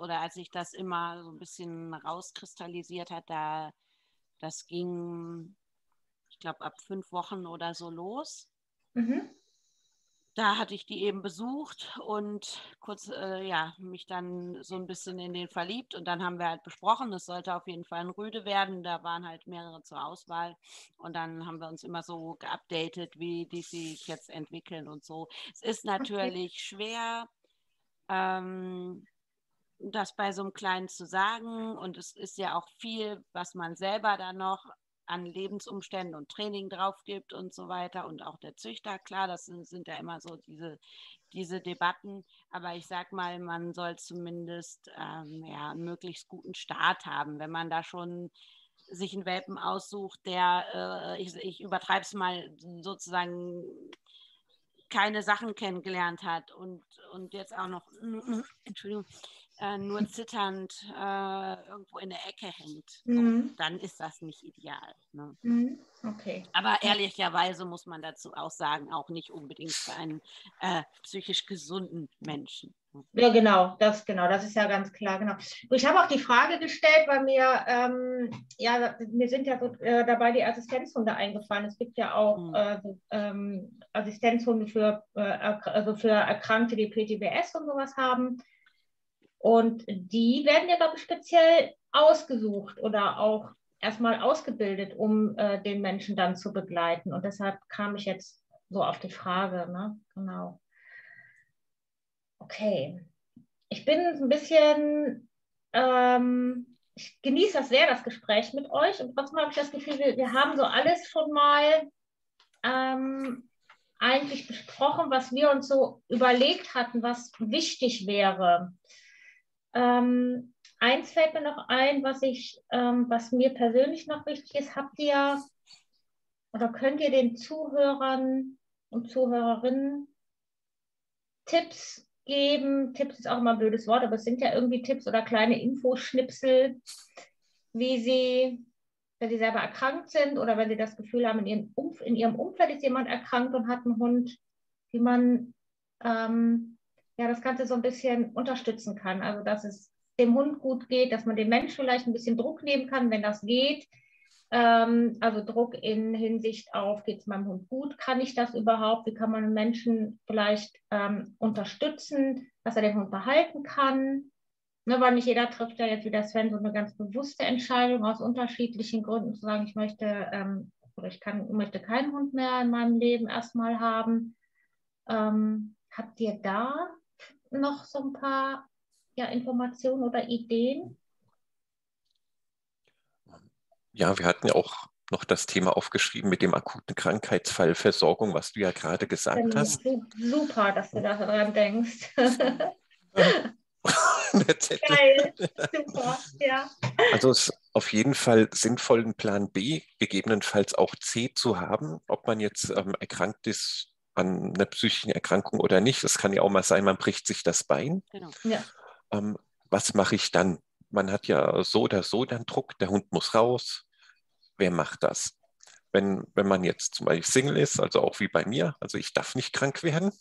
oder als ich das immer so ein bisschen rauskristallisiert hat, da das ging, ich glaube, ab fünf Wochen oder so los. Mhm da hatte ich die eben besucht und kurz, äh, ja, mich dann so ein bisschen in den verliebt. Und dann haben wir halt besprochen, es sollte auf jeden Fall ein Rüde werden. Da waren halt mehrere zur Auswahl. Und dann haben wir uns immer so geupdatet, wie die sich jetzt entwickeln und so. Es ist natürlich okay. schwer, ähm, das bei so einem Kleinen zu sagen. Und es ist ja auch viel, was man selber da noch an Lebensumständen und Training drauf gibt und so weiter und auch der Züchter, klar, das sind, sind ja immer so diese, diese Debatten, aber ich sag mal, man soll zumindest ähm, ja, einen möglichst guten Start haben, wenn man da schon sich einen Welpen aussucht, der, äh, ich, ich übertreibe es mal sozusagen, keine Sachen kennengelernt hat und, und jetzt auch noch, Entschuldigung, äh, nur zitternd äh, irgendwo in der Ecke hängt, mhm. dann ist das nicht ideal. Ne? Mhm. Okay. Aber ehrlicherweise muss man dazu auch sagen, auch nicht unbedingt für einen äh, psychisch gesunden Menschen. Ja, genau, das genau, das ist ja ganz klar, genau. Ich habe auch die Frage gestellt, weil mir, ähm, ja, mir sind ja so, äh, dabei die Assistenzhunde eingefallen. Es gibt ja auch mhm. äh, ähm, Assistenzhunde für, äh, also für Erkrankte, die PTBS und sowas haben. Und die werden ja, glaube ich, speziell ausgesucht oder auch erstmal ausgebildet, um äh, den Menschen dann zu begleiten. Und deshalb kam ich jetzt so auf die Frage, ne? Genau. Okay. Ich bin ein bisschen, ähm, ich genieße das sehr, das Gespräch mit euch. Und trotzdem habe ich das Gefühl, wir, wir haben so alles schon mal ähm, eigentlich besprochen, was wir uns so überlegt hatten, was wichtig wäre. Ähm, eins fällt mir noch ein, was ich, ähm, was mir persönlich noch wichtig ist. Habt ihr oder könnt ihr den Zuhörern und Zuhörerinnen Tipps geben? Tipps ist auch immer ein blödes Wort, aber es sind ja irgendwie Tipps oder kleine Infoschnipsel, wie sie, wenn sie selber erkrankt sind oder wenn sie das Gefühl haben, in ihrem, Umf in ihrem Umfeld ist jemand erkrankt und hat einen Hund, wie man ähm, ja, das Ganze so ein bisschen unterstützen kann. Also, dass es dem Hund gut geht, dass man dem Menschen vielleicht ein bisschen Druck nehmen kann, wenn das geht. Ähm, also Druck in Hinsicht auf, geht es meinem Hund gut? Kann ich das überhaupt? Wie kann man einen Menschen vielleicht ähm, unterstützen, dass er den Hund behalten kann? Ne, weil nicht jeder trifft ja jetzt wie der Sven so eine ganz bewusste Entscheidung aus unterschiedlichen Gründen zu sagen, ich möchte ähm, oder ich kann, möchte keinen Hund mehr in meinem Leben erstmal haben. Ähm, habt ihr da noch so ein paar ja, Informationen oder Ideen? Ja, wir hatten ja auch noch das Thema aufgeschrieben mit dem akuten Krankheitsfall Versorgung, was du ja gerade gesagt ja, hast. Super, dass du daran denkst. Geil, super, ja. Also es ist auf jeden Fall sinnvoll, einen Plan B, gegebenenfalls auch C zu haben, ob man jetzt ähm, erkrankt ist an einer psychischen Erkrankung oder nicht. Es kann ja auch mal sein, man bricht sich das Bein. Genau. Ja. Ähm, was mache ich dann? Man hat ja so oder so dann Druck, der Hund muss raus. Wer macht das? Wenn, wenn man jetzt zum Beispiel Single ist, also auch wie bei mir, also ich darf nicht krank werden.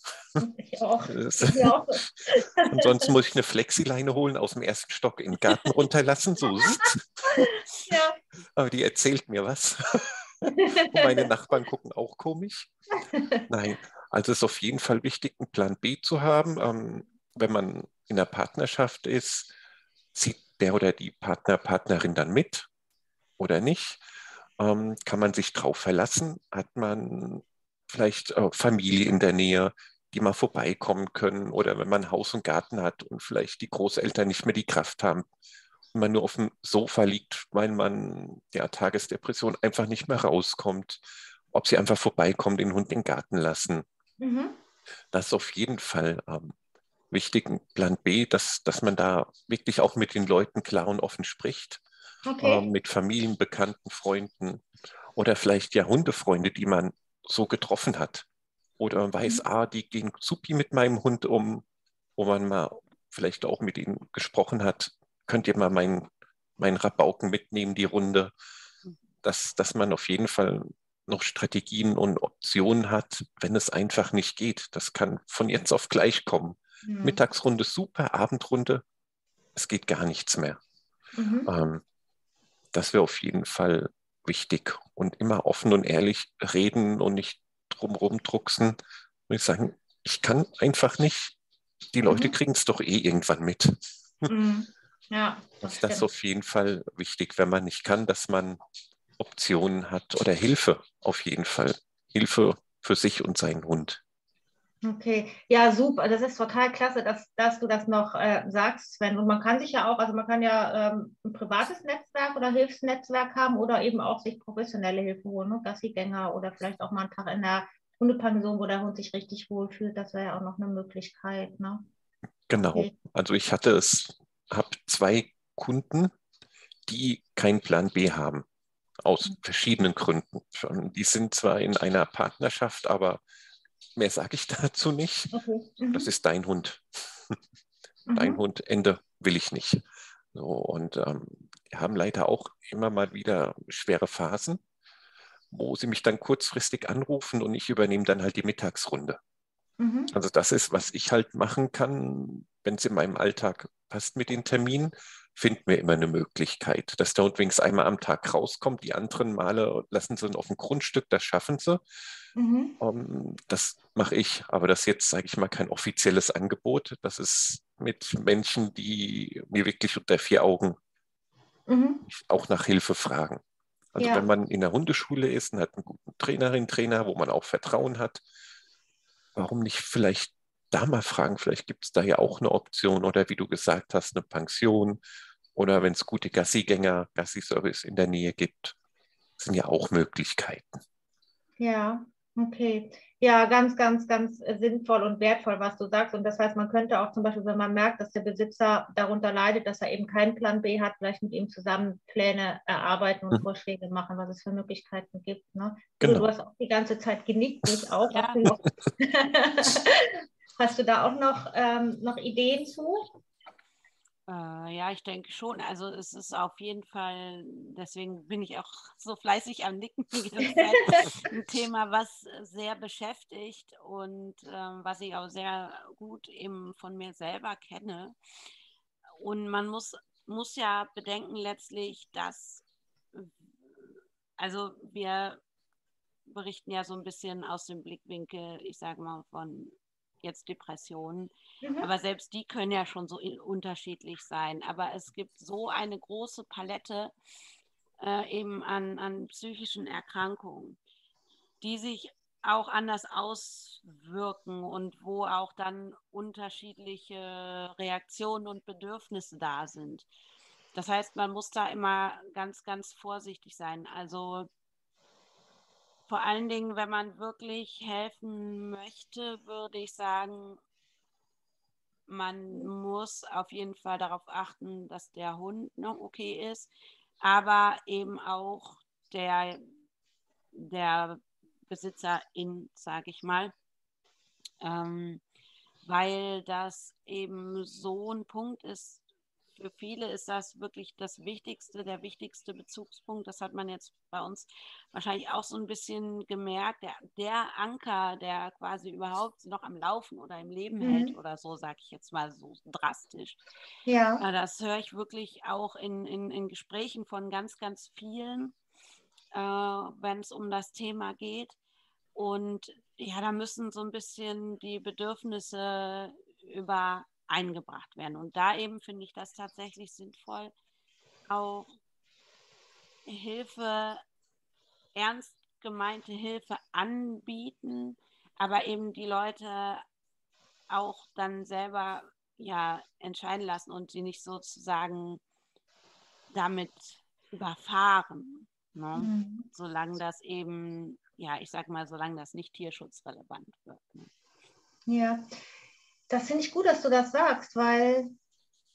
Ich auch. Ich auch. Ansonsten muss ich eine Flexileine holen, aus dem ersten Stock in den Garten runterlassen. So. ja. Aber die erzählt mir was. Meine Nachbarn gucken auch komisch. Nein, also es ist auf jeden Fall wichtig, einen Plan B zu haben. Ähm, wenn man in einer Partnerschaft ist, zieht der oder die Partner, Partnerin dann mit oder nicht? Ähm, kann man sich drauf verlassen? Hat man vielleicht äh, Familie in der Nähe, die mal vorbeikommen können? Oder wenn man Haus und Garten hat und vielleicht die Großeltern nicht mehr die Kraft haben, man nur auf dem Sofa liegt, weil man ja Tagesdepression einfach nicht mehr rauskommt, ob sie einfach vorbeikommen, den Hund in den Garten lassen. Mhm. Das ist auf jeden Fall ähm, wichtig, Plan B, dass, dass man da wirklich auch mit den Leuten klar und offen spricht. Okay. Ähm, mit Familien, Bekannten, Freunden oder vielleicht ja Hundefreunde, die man so getroffen hat. Oder man weiß, mhm. ah, die gehen supi mit meinem Hund um, wo man mal vielleicht auch mit ihnen gesprochen hat, könnt ihr mal meinen mein Rabauken mitnehmen, die Runde, dass, dass man auf jeden Fall noch Strategien und Optionen hat, wenn es einfach nicht geht. Das kann von jetzt auf gleich kommen. Mhm. Mittagsrunde super, Abendrunde, es geht gar nichts mehr. Mhm. Ähm, das wäre auf jeden Fall wichtig und immer offen und ehrlich reden und nicht drumherum drucksen. Und ich sagen, ich kann einfach nicht. Die Leute mhm. kriegen es doch eh irgendwann mit. Mhm. Ja, das, das ist auf jeden Fall wichtig, wenn man nicht kann, dass man Optionen hat oder Hilfe auf jeden Fall. Hilfe für sich und seinen Hund. Okay, ja, super. Das ist total klasse, dass, dass du das noch äh, sagst, Sven. Und man kann sich ja auch, also man kann ja ähm, ein privates Netzwerk oder Hilfsnetzwerk haben oder eben auch sich professionelle Hilfe holen, ne? Gassigänger oder vielleicht auch mal einen Tag in der Hundepension, wo der Hund sich richtig wohlfühlt. Das wäre ja auch noch eine Möglichkeit. Ne? Genau. Okay. Also ich hatte es habe zwei Kunden, die keinen Plan B haben, aus mhm. verschiedenen Gründen. Die sind zwar in einer Partnerschaft, aber mehr sage ich dazu nicht. Okay. Mhm. Das ist dein Hund. Dein mhm. Hund, Ende. will ich nicht. So, und ähm, haben leider auch immer mal wieder schwere Phasen, wo sie mich dann kurzfristig anrufen und ich übernehme dann halt die Mittagsrunde. Mhm. Also das ist, was ich halt machen kann, wenn es in meinem Alltag passt mit den Terminen, finden wir immer eine Möglichkeit, dass der Hund wenigstens einmal am Tag rauskommt. Die anderen Male lassen sie ihn auf dem Grundstück, das schaffen sie. Mhm. Um, ähm, das mache ich, aber das ist jetzt, sage ich mal, kein offizielles Angebot. Das ist mit Menschen, die mir wirklich unter vier Augen mhm. auch nach Hilfe fragen. Also ja. wenn man in der Hundeschule ist und hat einen guten Trainerin, Trainer, wo man auch Vertrauen hat, warum nicht vielleicht da mal fragen, vielleicht gibt es da ja auch eine Option oder wie du gesagt hast, eine Pension oder wenn es gute Gassigänger, Gassi-Service in der Nähe gibt, sind ja auch Möglichkeiten. Ja, okay. Ja, ganz, ganz, ganz sinnvoll und wertvoll, was du sagst. Und das heißt, man könnte auch zum Beispiel, wenn man merkt, dass der Besitzer darunter leidet, dass er eben keinen Plan B hat, vielleicht mit ihm zusammen Pläne erarbeiten und hm. Vorschläge machen, was es für Möglichkeiten gibt. Ne? Genau. Du hast auch die ganze Zeit genickt, ich auch. Ja. hast du da auch noch, ähm, noch Ideen zu? Äh, ja, ich denke schon. Also es ist auf jeden Fall, deswegen bin ich auch so fleißig am Nicken ein Thema, was sehr beschäftigt und äh, was ich auch sehr gut eben von mir selber kenne. Und man muss, muss ja bedenken letztlich, dass, also wir berichten ja so ein bisschen aus dem Blickwinkel, ich sage mal, von jetzt Depressionen. Mhm. Aber selbst die können ja schon so unterschiedlich sein. Aber es gibt so eine große Palette äh, eben an, an psychischen Erkrankungen, die sich auch anders auswirken und wo auch dann unterschiedliche Reaktionen und Bedürfnisse da sind. Das heißt, man muss da immer ganz, ganz vorsichtig sein. Also vor allen Dingen, wenn man wirklich helfen möchte, würde ich sagen, man muss auf jeden Fall darauf achten, dass der Hund noch okay ist, aber eben auch der, der Besitzerin, sage ich mal, ähm, weil das eben so ein Punkt ist, für viele ist das wirklich das Wichtigste, der wichtigste Bezugspunkt. Das hat man jetzt bei uns wahrscheinlich auch so ein bisschen gemerkt. Der, der Anker, der quasi überhaupt noch am Laufen oder im Leben mhm. hält oder so, sage ich jetzt mal so drastisch. Ja. Äh, das höre ich wirklich auch in, in, in Gesprächen von ganz, ganz vielen, äh, wenn es um das Thema geht. Und ja, da müssen so ein bisschen die Bedürfnisse über eingebracht werden. Und da eben finde ich das tatsächlich sinnvoll, auch Hilfe, ernst gemeinte Hilfe anbieten, aber eben die Leute auch dann selber ja entscheiden lassen und sie nicht sozusagen damit überfahren, ne? mhm. solange das eben, ja, ich sag mal, solange das nicht tierschutzrelevant wird. Ne? Ja, das finde ich gut, dass du das sagst, weil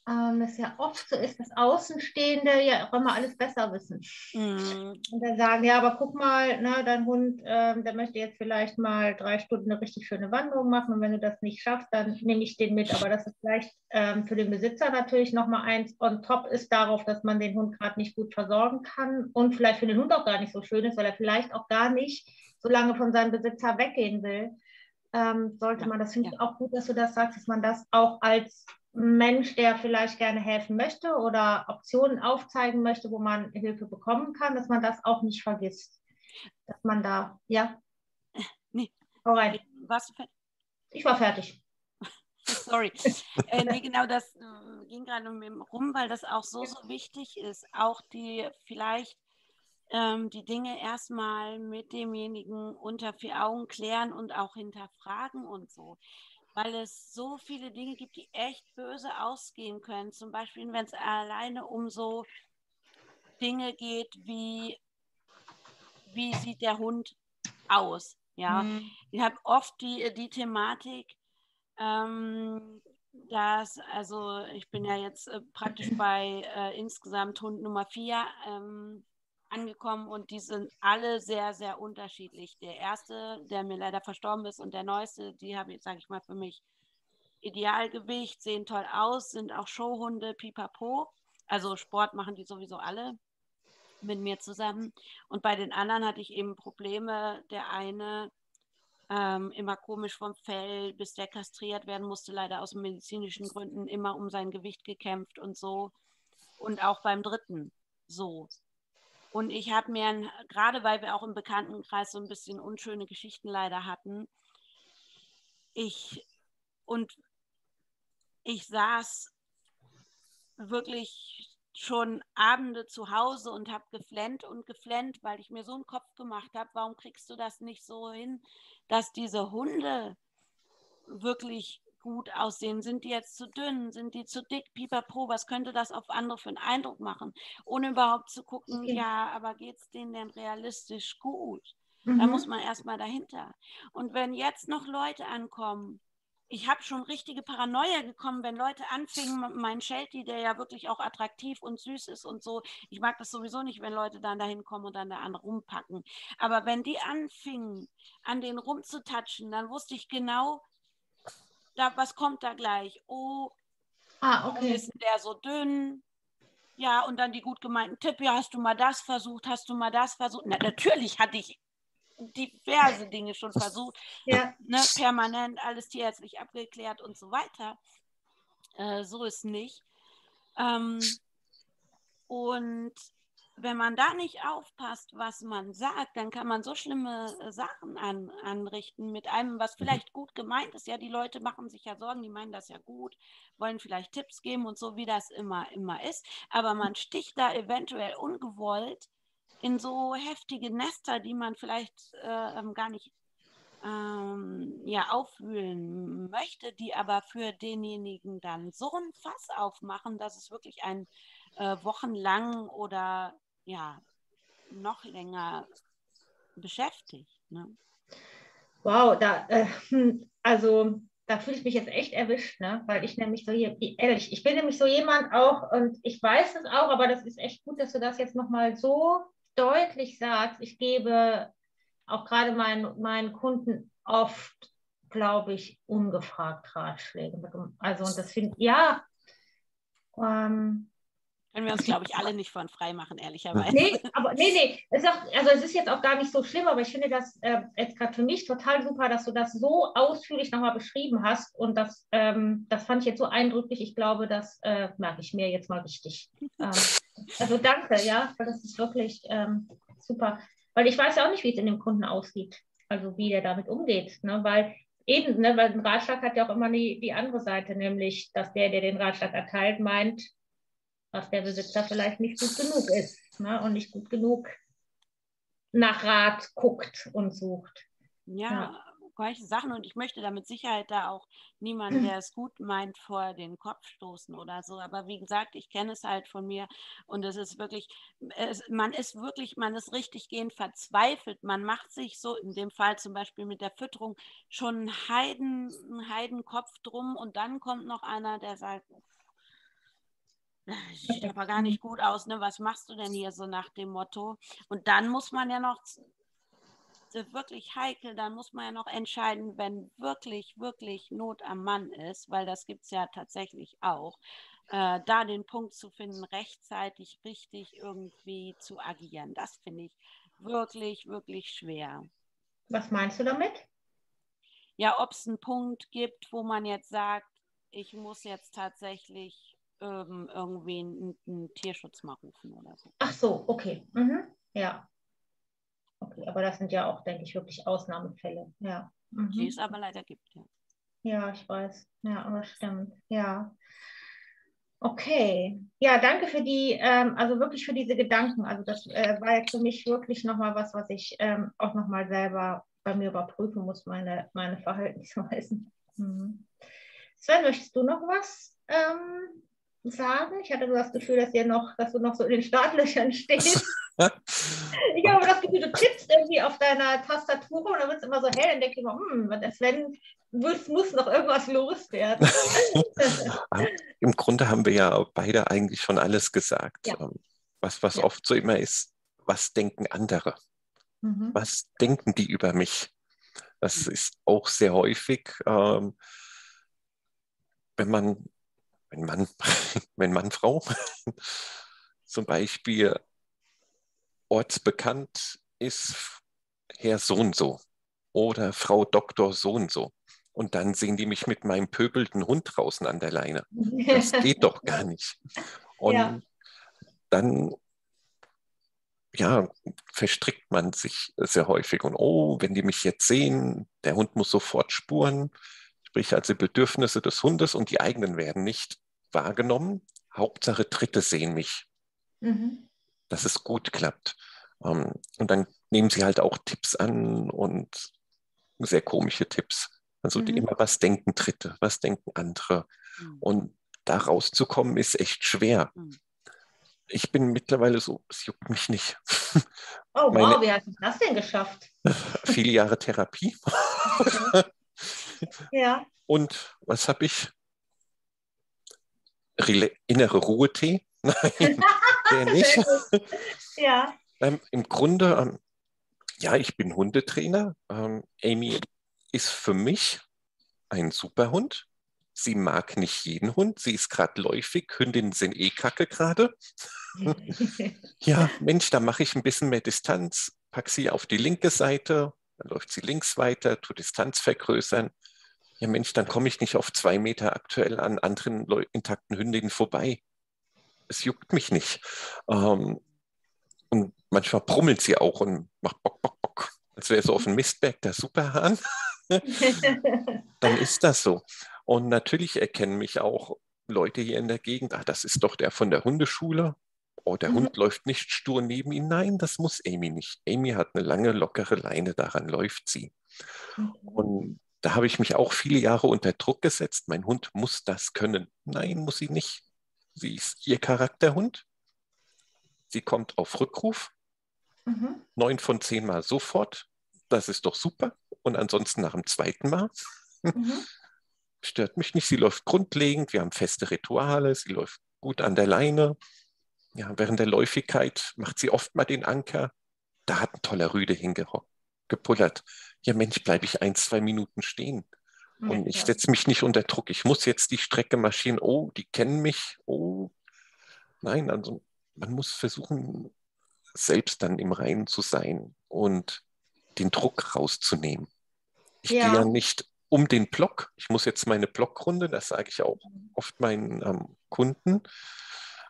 ähm, es ja oft so ist, dass Außenstehende ja auch immer alles besser wissen. Mhm. Und dann sagen, ja, aber guck mal, ne, dein Hund, ähm, der möchte jetzt vielleicht mal drei Stunden eine richtig schöne Wanderung machen und wenn du das nicht schaffst, dann nehme ich den mit. Aber das ist vielleicht ähm, für den Besitzer natürlich nochmal eins on top ist darauf, dass man den Hund gerade nicht gut versorgen kann und vielleicht für den Hund auch gar nicht so schön ist, weil er vielleicht auch gar nicht so lange von seinem Besitzer weggehen will ähm, sollte ja, man, das finde ja. ich auch gut, dass du das sagst, dass man das auch als Mensch, der vielleicht gerne helfen möchte oder Optionen aufzeigen möchte, wo man Hilfe bekommen kann, dass man das auch nicht vergisst. Dass man da, ja. Nee. Alright. Warst du? Ich war fertig. Sorry. äh, nee, genau das äh, ging gerade rum, weil das auch so, so wichtig ist. Auch die vielleicht ähm, die Dinge erstmal mit demjenigen unter vier Augen klären und auch hinterfragen und so. Weil es so viele Dinge gibt, die echt böse ausgehen können. Zum Beispiel, wenn es alleine um so Dinge geht wie, wie sieht der Hund aus? Ja, mhm. ich habe oft die, die Thematik, ähm, dass, also ich bin ja jetzt äh, praktisch bei äh, insgesamt Hund Nummer vier. Ähm, angekommen und die sind alle sehr, sehr unterschiedlich. Der erste, der mir leider verstorben ist und der neueste, die habe ich, sage ich mal, für mich Idealgewicht, sehen toll aus, sind auch Showhunde, pipapo. Also Sport machen die sowieso alle mit mir zusammen. Und bei den anderen hatte ich eben Probleme. Der eine ähm, immer komisch vom Fell, bis der kastriert werden musste, leider aus medizinischen Gründen, immer um sein Gewicht gekämpft und so. Und auch beim dritten so. Und ich habe mir, gerade weil wir auch im Bekanntenkreis so ein bisschen unschöne Geschichten leider hatten, ich und ich saß wirklich schon Abende zu Hause und habe geflennt und geflennt, weil ich mir so einen Kopf gemacht habe, warum kriegst du das nicht so hin, dass diese Hunde wirklich gut aussehen? Sind die jetzt zu dünn? Sind die zu dick? Pipapo, was könnte das auf andere für einen Eindruck machen? Ohne überhaupt zu gucken, okay. ja, aber geht es denen denn realistisch gut? Mhm. Da muss man erstmal dahinter. Und wenn jetzt noch Leute ankommen, ich habe schon richtige Paranoia gekommen, wenn Leute anfingen, mein Sheltie, der ja wirklich auch attraktiv und süß ist und so. Ich mag das sowieso nicht, wenn Leute dann dahin kommen und dann da an rumpacken. Aber wenn die anfingen, an den rumzutatschen, dann wusste ich genau, da, was kommt da gleich? Oh, ah, okay. ist der so dünn? Ja, und dann die gut gemeinten Tipp, ja, hast du mal das versucht, hast du mal das versucht? Na, natürlich hatte ich diverse Dinge schon versucht, ja. ne, permanent alles tierärztlich abgeklärt und so weiter. Äh, so ist nicht. Ähm, und wenn man da nicht aufpasst, was man sagt, dann kann man so schlimme äh, Sachen an, anrichten mit einem, was mhm. vielleicht gut gemeint ist. Ja, die Leute machen sich ja Sorgen, die meinen das ja gut, wollen vielleicht Tipps geben und so, wie das immer, immer ist. Aber man sticht da eventuell ungewollt in so heftige Nester, die man vielleicht äh, ähm, gar nicht ähm, ja, aufwühlen möchte, die aber für denjenigen dann so ein Fass aufmachen, dass es wirklich ein äh, wochenlang oder ja noch länger beschäftigt. Ne? Wow, da, äh, hm, also da fühle ich mich jetzt echt erwischt, ne? weil ich nämlich so, ehrlich, ich bin nämlich so jemand auch und ich weiß es auch, aber das ist echt gut, dass du das jetzt nochmal so deutlich sagst, ich gebe auch gerade meinen, meinen Kunden oft, glaube ich, ungefragt Ratschläge. Also, und das finde ja. Ähm, können wir uns, glaube ich, alle nicht von frei machen, ehrlicherweise. Nee, aber nee, nee. Es auch, also es ist jetzt auch gar nicht so schlimm, aber ich finde das äh, jetzt gerade für mich total super, dass du das so ausführlich nochmal beschrieben hast. Und das, ähm, das fand ich jetzt so eindrücklich. Ich glaube, das äh, merke ich mir jetzt mal richtig. ähm, also danke, ja, weil das ist wirklich ähm, super. Weil ich weiß ja auch nicht, wie es in dem Kunden aussieht. Also wie der damit umgeht. Ne? Weil eben, ne, weil ein Ratschlag hat ja auch immer die, die andere Seite, nämlich, dass der, der den Ratschlag erteilt, meint, dass der Besitzer vielleicht nicht gut genug ist ne? und nicht gut genug nach Rat guckt und sucht. Ja, ja. Sachen und ich möchte da mit Sicherheit da auch niemanden, der es gut meint, vor den Kopf stoßen oder so. Aber wie gesagt, ich kenne es halt von mir und es ist wirklich, es, man ist wirklich, man ist richtig gehend verzweifelt. Man macht sich so, in dem Fall zum Beispiel mit der Fütterung, schon einen Heiden, einen Heidenkopf drum und dann kommt noch einer, der sagt, sieht aber gar nicht gut aus, ne? Was machst du denn hier so nach dem Motto? Und dann muss man ja noch wirklich heikel, dann muss man ja noch entscheiden, wenn wirklich, wirklich Not am Mann ist, weil das gibt es ja tatsächlich auch, äh, da den Punkt zu finden, rechtzeitig richtig irgendwie zu agieren. Das finde ich wirklich, wirklich schwer. Was meinst du damit? Ja, ob es einen Punkt gibt, wo man jetzt sagt, ich muss jetzt tatsächlich ähm, irgendwie einen, einen, Tierschutz mal rufen oder so. Ach so, okay. Mhm. Ja. Okay, aber das sind ja auch, denke ich, wirklich Ausnahmefälle. Ja. Mhm. Die es aber leider gibt, ja. Ja, ich weiß. Ja, aber stimmt. Ja. Okay. Ja, danke für die, ähm, also wirklich für diese Gedanken. Also das äh, war jetzt für mich wirklich nochmal was, was ich ähm, auch nochmal selber bei mir überprüfen muss, meine, meine Verhaltensweisen. Mhm. Sven, möchtest du noch was ähm, sagen? Ich hatte so das Gefühl, dass, ihr noch, dass du noch so in den Startlöchern stehst. ich habe das Gefühl, du tippst irgendwie auf deiner Tastatur und dann wird es immer so hell und denke ich immer, hm, das wenn, muss, muss noch irgendwas loswerden. Im Grunde haben wir ja beide eigentlich schon alles gesagt. Ja. Ähm, was, was ja. oft so immer ist, was denken andere? Mhm. Was denken die über mich? Das mhm. ist auch sehr häufig. Ähm, wenn man, wenn Mann, wenn Mann, Frau zum Beispiel ortsbekannt ist, Herr so und so oder Frau Doktor so und so. Und dann sehen die mich mit meinem pöbelnden Hund draußen an der Leine. Das geht doch gar nicht. Und ja. dann ja, verstrickt man sich sehr häufig. Und oh, wenn die mich jetzt sehen, der Hund muss sofort spuren. Sprich, also Bedürfnisse des Hundes und die eigenen werden nicht wahrgenommen. Hauptsache Dritte sehen mich. Mhm. Dass es gut klappt. Ähm, und dann nehmen sie halt auch Tipps an und sehr komische Tipps. Also mhm. immer, was denken Dritte, was denken andere. Mhm. Und da rauszukommen ist echt schwer. Mhm ich bin mittlerweile so, es juckt mich nicht. Oh Meine, wow, wie hast du das denn geschafft? Viele Jahre Therapie. ja. Und was habe ich? Rele innere Ruhe-Tee? Nein, der nicht. ja. Ähm, Im Grunde, ähm, ja, ich bin Hundetrainer. Ähm, Amy ist für mich ein Superhund. Sie mag nicht jeden Hund. Sie ist gerade läufig. Hündinnen sind eh kacke gerade. ja, Mensch, da mache ich ein bisschen mehr Distanz, packe sie auf die linke Seite, dann läuft sie links weiter, tu Distanz vergrößern. Ja, Mensch, dann komme ich nicht auf zwei Meter aktuell an anderen intakten Hündinnen vorbei. Es juckt mich nicht. Ähm, und manchmal brummelt sie auch und macht Bock, Bock, Bock. Als wäre so auf dem Mistberg der Superhahn. dann ist das so. Und natürlich erkennen mich auch Leute hier in der Gegend, ah, das ist doch der von der Hundeschule. Oh, der mhm. Hund läuft nicht stur neben ihm. Nein, das muss Amy nicht. Amy hat eine lange, lockere Leine, daran läuft sie. Mhm. Und da habe ich mich auch viele Jahre unter Druck gesetzt. Mein Hund muss das können. Nein, muss sie nicht. Sie ist ihr Charakterhund. Sie kommt auf Rückruf. Mhm. Neun von zehn Mal sofort. Das ist doch super. Und ansonsten nach dem zweiten Mal. Mhm. Stört mich nicht. Sie läuft grundlegend. Wir haben feste Rituale. Sie läuft gut an der Leine ja, während der Läufigkeit macht sie oft mal den Anker. Da hat ein toller Rüde hingepullert. Ja, Mensch, bleibe ich ein, zwei Minuten stehen. Und ich setze mich nicht unter Druck. Ich muss jetzt die Strecke marschieren. Oh, die kennen mich. Oh, nein, also man muss versuchen, selbst dann im Reinen zu sein und den Druck rauszunehmen. Ich ja. gehe ja nicht um den Block. Ich muss jetzt meine Blockrunde, das sage ich auch oft meinen ähm, Kunden,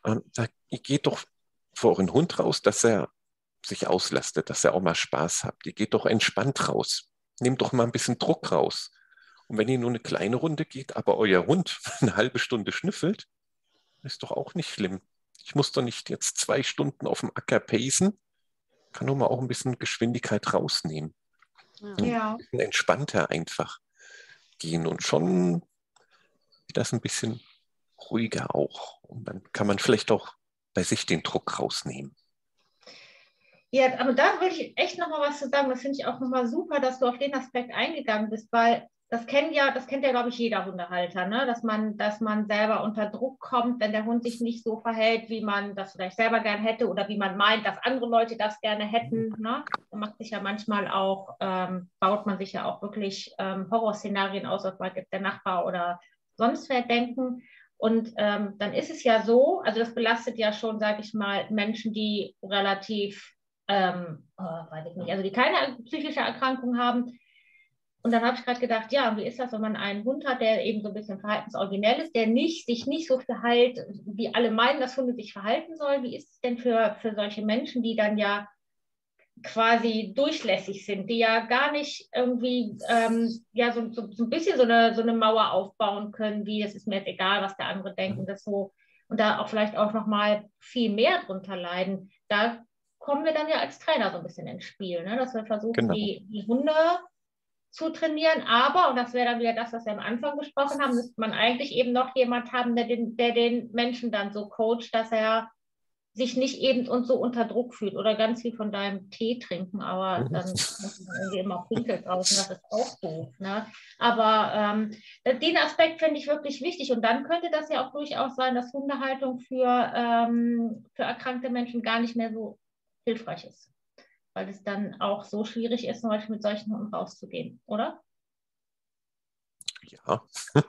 ähm, da geht doch vor euren Hund raus, dass er sich auslastet, dass er auch mal Spaß hat. Ihr geht doch entspannt raus. Nehmt doch mal ein bisschen Druck raus. Und wenn ihr nur eine kleine Runde geht, aber euer Hund eine halbe Stunde schnüffelt, ist doch auch nicht schlimm. Ich muss doch nicht jetzt zwei Stunden auf dem Acker pacen, kann nur mal auch ein bisschen Geschwindigkeit rausnehmen. Ja. Ein bisschen entspannter einfach gehen und schon das ein bisschen ruhiger auch. Und dann kann man vielleicht auch bei sich den Druck rausnehmen. Ja, aber da würde ich echt nochmal was zu sagen. Das finde ich auch nochmal super, dass du auf den Aspekt eingegangen bist, weil das kennt ja, das kennt ja, glaube ich, jeder Hundehalter, ne? dass, man, dass man selber unter Druck kommt, wenn der Hund sich nicht so verhält, wie man das vielleicht selber gern hätte oder wie man meint, dass andere Leute das gerne hätten. Ne? Da macht sich ja manchmal auch, ähm, baut man sich ja auch wirklich ähm, Horrorszenarien aus, mal gibt der Nachbar oder sonst wer denken. Und ähm, dann ist es ja so, also das belastet ja schon, sage ich mal, Menschen, die relativ, ähm, oh, weiß ich nicht, also die keine psychische Erkrankung haben. Und dann habe ich gerade gedacht, ja, wie ist das, wenn man einen Hund hat, der eben so ein bisschen verhaltensoriginell ist, der nicht, sich nicht so verhält, wie alle meinen, dass Hunde sich verhalten sollen. Wie ist es denn für, für solche Menschen, die dann ja quasi durchlässig sind, die ja gar nicht irgendwie ähm, ja so, so, so, ein bisschen so eine, so eine Mauer aufbauen können, wie es ist mir jetzt egal, was der andere denkt und das so und da auch vielleicht auch noch mal viel mehr drunter leiden. Da kommen wir dann ja als Trainer so ein bisschen ins Spiel, ne? dass wir versuchen, genau. die, die Hunde zu trainieren, aber, und das wäre dann wieder das, was wir am Anfang gesprochen haben, müsste man eigentlich eben noch jemand haben, der den, der den Menschen dann so coacht, dass er sich nicht eben und so unter Druck fühlt oder ganz viel von deinem Tee trinken, aber mhm. dann muss man irgendwie immer Pinkel draußen, das ist auch doof. Ne? Aber ähm, den Aspekt finde ich wirklich wichtig und dann könnte das ja auch durchaus sein, dass Hundehaltung für, ähm, für erkrankte Menschen gar nicht mehr so hilfreich ist, weil es dann auch so schwierig ist, zum Beispiel mit solchen Hunden rauszugehen, oder? Ja.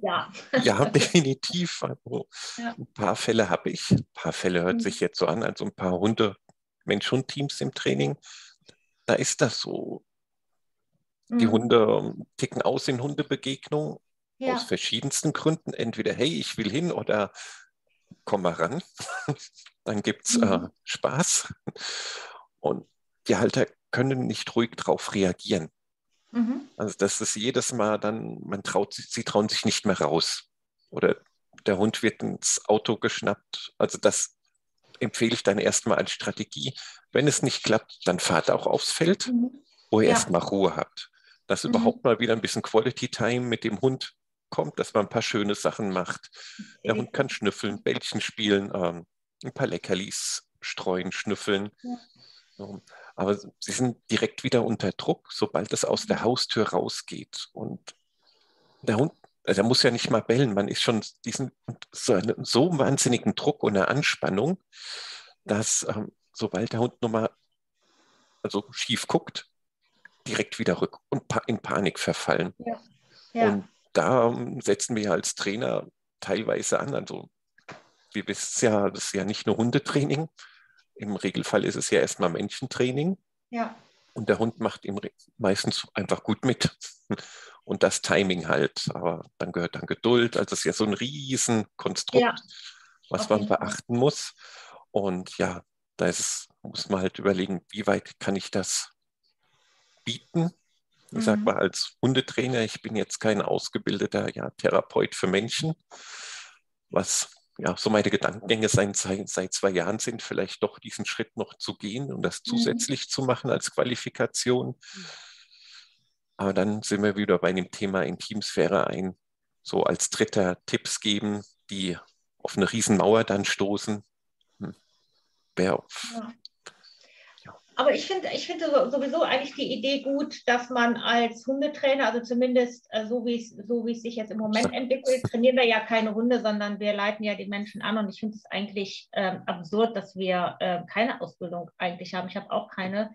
Ja. ja, definitiv. Also, ja. Ein paar Fälle habe ich. Ein paar Fälle hört mhm. sich jetzt so an, als ein paar Hunde, Mensch-Hund-Teams im Training. Da ist das so. Mhm. Die Hunde ticken aus in Hundebegegnungen ja. aus verschiedensten Gründen. Entweder, hey, ich will hin oder komm mal ran. Dann gibt es äh, mhm. Spaß. Und die Halter können nicht ruhig darauf reagieren. Mhm. Also das ist jedes Mal dann, man traut sich, sie trauen sich nicht mehr raus. Oder der Hund wird ins Auto geschnappt. Also das empfehle ich dann erstmal als Strategie. Wenn es nicht klappt, dann fahrt auch aufs Feld, mhm. wo ihr ja. erstmal Ruhe habt. Dass mhm. überhaupt mal wieder ein bisschen Quality Time mit dem Hund kommt, dass man ein paar schöne Sachen macht. Der Hund kann schnüffeln, Bällchen spielen, ähm, ein paar Leckerlis streuen, schnüffeln. Ja. So. Aber sie sind direkt wieder unter Druck, sobald es aus der. Haustür rausgeht. Und der Hund, also der muss ja nicht mal bellen, man ist schon diesen so, einen, so wahnsinnigen Druck und eine Anspannung, dass ähm, sobald der Hund nochmal also schief guckt, direkt wieder rück und in Panik verfallen. Ja. Ja. Und da ähm, setzen wir als Trainer teilweise an. Also wir wissen ja, das ist ja nicht nur Hundetraining, im Regelfall ist es ja erstmal Menschentraining. Ja. Und der Hund macht ihm meistens einfach gut mit. Und das Timing halt. Aber dann gehört dann Geduld. Also es ist ja so ein Riesenkonstrukt, ja. was man beachten muss. Und ja, da es, muss man halt überlegen, wie weit kann ich das bieten. Ich mhm. sage mal als Hundetrainer, ich bin jetzt kein ausgebildeter ja, Therapeut für Menschen, was ja, so meine Gedankengänge seit, seit zwei Jahren sind, vielleicht doch diesen Schritt noch zu gehen und das mhm. zusätzlich zu machen als Qualifikation. Mhm. Aber dann sind wir wieder bei dem Thema Intimsphäre ein, so als dritter Tipps geben, die auf eine Riesenmauer dann stoßen. Hm. Wer ja. Aber ich finde ich find sowieso eigentlich die Idee gut, dass man als Hundetrainer, also zumindest äh, so wie es so sich jetzt im Moment entwickelt, trainieren wir ja keine Hunde, sondern wir leiten ja die Menschen an. Und ich finde es eigentlich äh, absurd, dass wir äh, keine Ausbildung eigentlich haben. Ich habe auch keine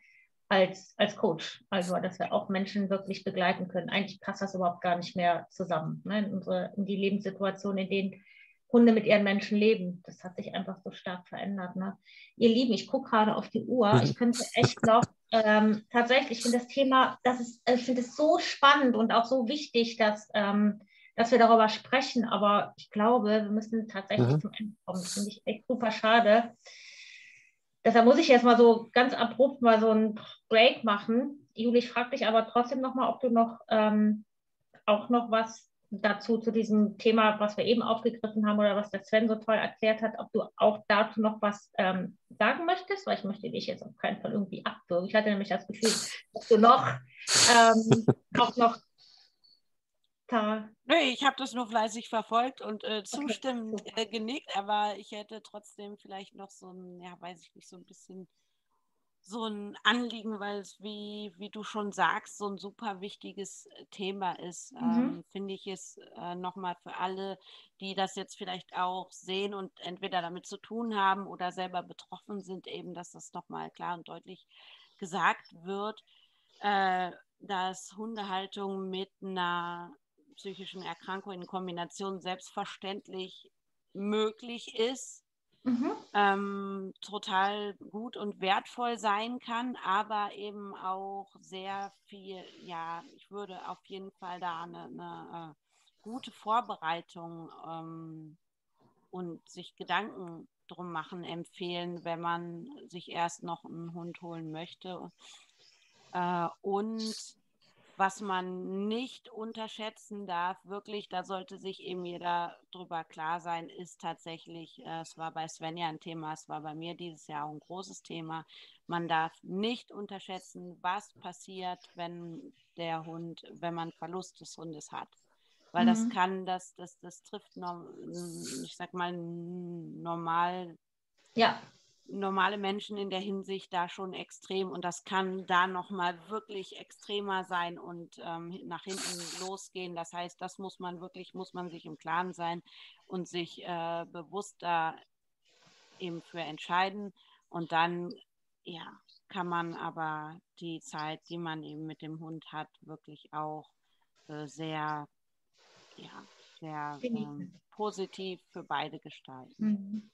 als, als Coach, also dass wir auch Menschen wirklich begleiten können. Eigentlich passt das überhaupt gar nicht mehr zusammen ne? in, unsere, in die Lebenssituation, in denen Hunde mit ihren Menschen leben. Das hat sich einfach so stark verändert. Ne? Ihr Lieben, ich gucke gerade auf die Uhr. Ich könnte echt noch ähm, tatsächlich, ich finde das Thema, das ist, ich finde es so spannend und auch so wichtig, dass, ähm, dass wir darüber sprechen. Aber ich glaube, wir müssen tatsächlich mhm. zum Ende kommen. Das finde ich echt super schade. Deshalb muss ich jetzt mal so ganz abrupt mal so einen Break machen. Juli, ich frage dich aber trotzdem nochmal, ob du noch ähm, auch noch was dazu zu diesem Thema, was wir eben aufgegriffen haben oder was der Sven so toll erklärt hat, ob du auch dazu noch was ähm, sagen möchtest, weil ich möchte dich jetzt auf keinen Fall irgendwie abwürgen. Ich hatte nämlich das Gefühl, dass du noch ähm, auch noch da. Nee, ich habe das nur fleißig verfolgt und äh, zustimmend okay. äh, genickt, aber ich hätte trotzdem vielleicht noch so ein, ja, weiß ich nicht, so ein bisschen so ein Anliegen, weil es, wie, wie du schon sagst, so ein super wichtiges äh, Thema ist, mhm. ähm, finde ich es äh, nochmal für alle, die das jetzt vielleicht auch sehen und entweder damit zu tun haben oder selber betroffen sind, eben, dass das nochmal klar und deutlich gesagt wird, äh, dass Hundehaltung mit einer psychischen Erkrankung in Kombination selbstverständlich möglich ist mhm. ähm, total gut und wertvoll sein kann, aber eben auch sehr viel, ja, ich würde auf jeden Fall da eine, eine äh, gute Vorbereitung ähm, und sich Gedanken drum machen empfehlen, wenn man sich erst noch einen Hund holen möchte. Äh, und was man nicht unterschätzen darf, wirklich, da sollte sich eben jeder drüber klar sein, ist tatsächlich, äh, es war bei Svenja ein Thema, es war bei mir dieses Jahr auch ein großes Thema. Man darf nicht unterschätzen, was passiert, wenn der Hund, wenn man Verlust des Hundes hat. Weil mhm. das kann, das, das, das trifft, ich sag mal, normal ja normale Menschen in der Hinsicht da schon extrem und das kann da nochmal wirklich extremer sein und ähm, nach hinten losgehen. Das heißt, das muss man wirklich, muss man sich im Klaren sein und sich äh, bewusst da eben für entscheiden und dann, ja, kann man aber die Zeit, die man eben mit dem Hund hat, wirklich auch äh, sehr ja, sehr ähm, positiv für beide gestalten. Mhm.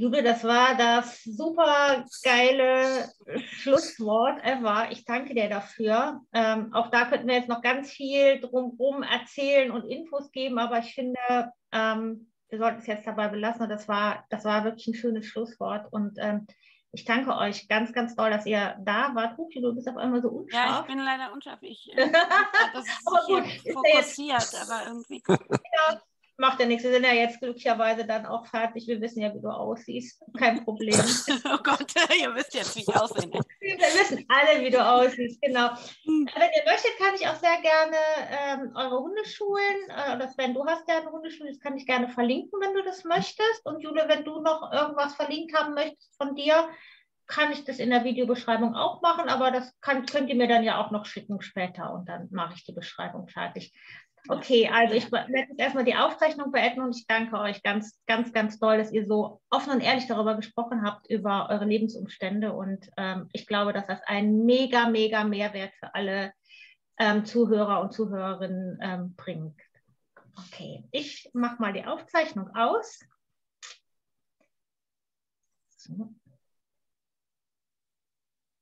Jule, das war das super geile Schlusswort ever. Ich danke dir dafür. Ähm, auch da könnten wir jetzt noch ganz viel drumherum erzählen und Infos geben, aber ich finde, ähm, wir sollten es jetzt dabei belassen. Das war, das war wirklich ein schönes Schlusswort. Und ähm, ich danke euch ganz, ganz doll, dass ihr da wart. Huki, du bist auf einmal so unscharf. Ja, ich bin leider unscharf. Ich, äh, das ist aber gut, fokussiert, aber irgendwie. Macht ja nichts. Wir sind ja jetzt glücklicherweise dann auch fertig. Wir wissen ja, wie du aussiehst. Kein Problem. oh Gott, ihr wisst jetzt, wie ich aussehe. Wir wissen alle, wie du aussiehst, genau. Hm. Wenn ihr möchtet, kann ich auch sehr gerne ähm, eure Hundeschulen, äh, oder Sven, du hast ja eine Hundeschule, das kann ich gerne verlinken, wenn du das möchtest. Und Jule, wenn du noch irgendwas verlinkt haben möchtest von dir, kann ich das in der Videobeschreibung auch machen, aber das kann, könnt ihr mir dann ja auch noch schicken später und dann mache ich die Beschreibung fertig. Okay, also ich werde jetzt erstmal die Aufzeichnung beenden und ich danke euch ganz, ganz, ganz doll, dass ihr so offen und ehrlich darüber gesprochen habt, über eure Lebensumstände. Und ähm, ich glaube, dass das einen mega, mega Mehrwert für alle ähm, Zuhörer und Zuhörerinnen ähm, bringt. Okay, ich mache mal die Aufzeichnung aus. So.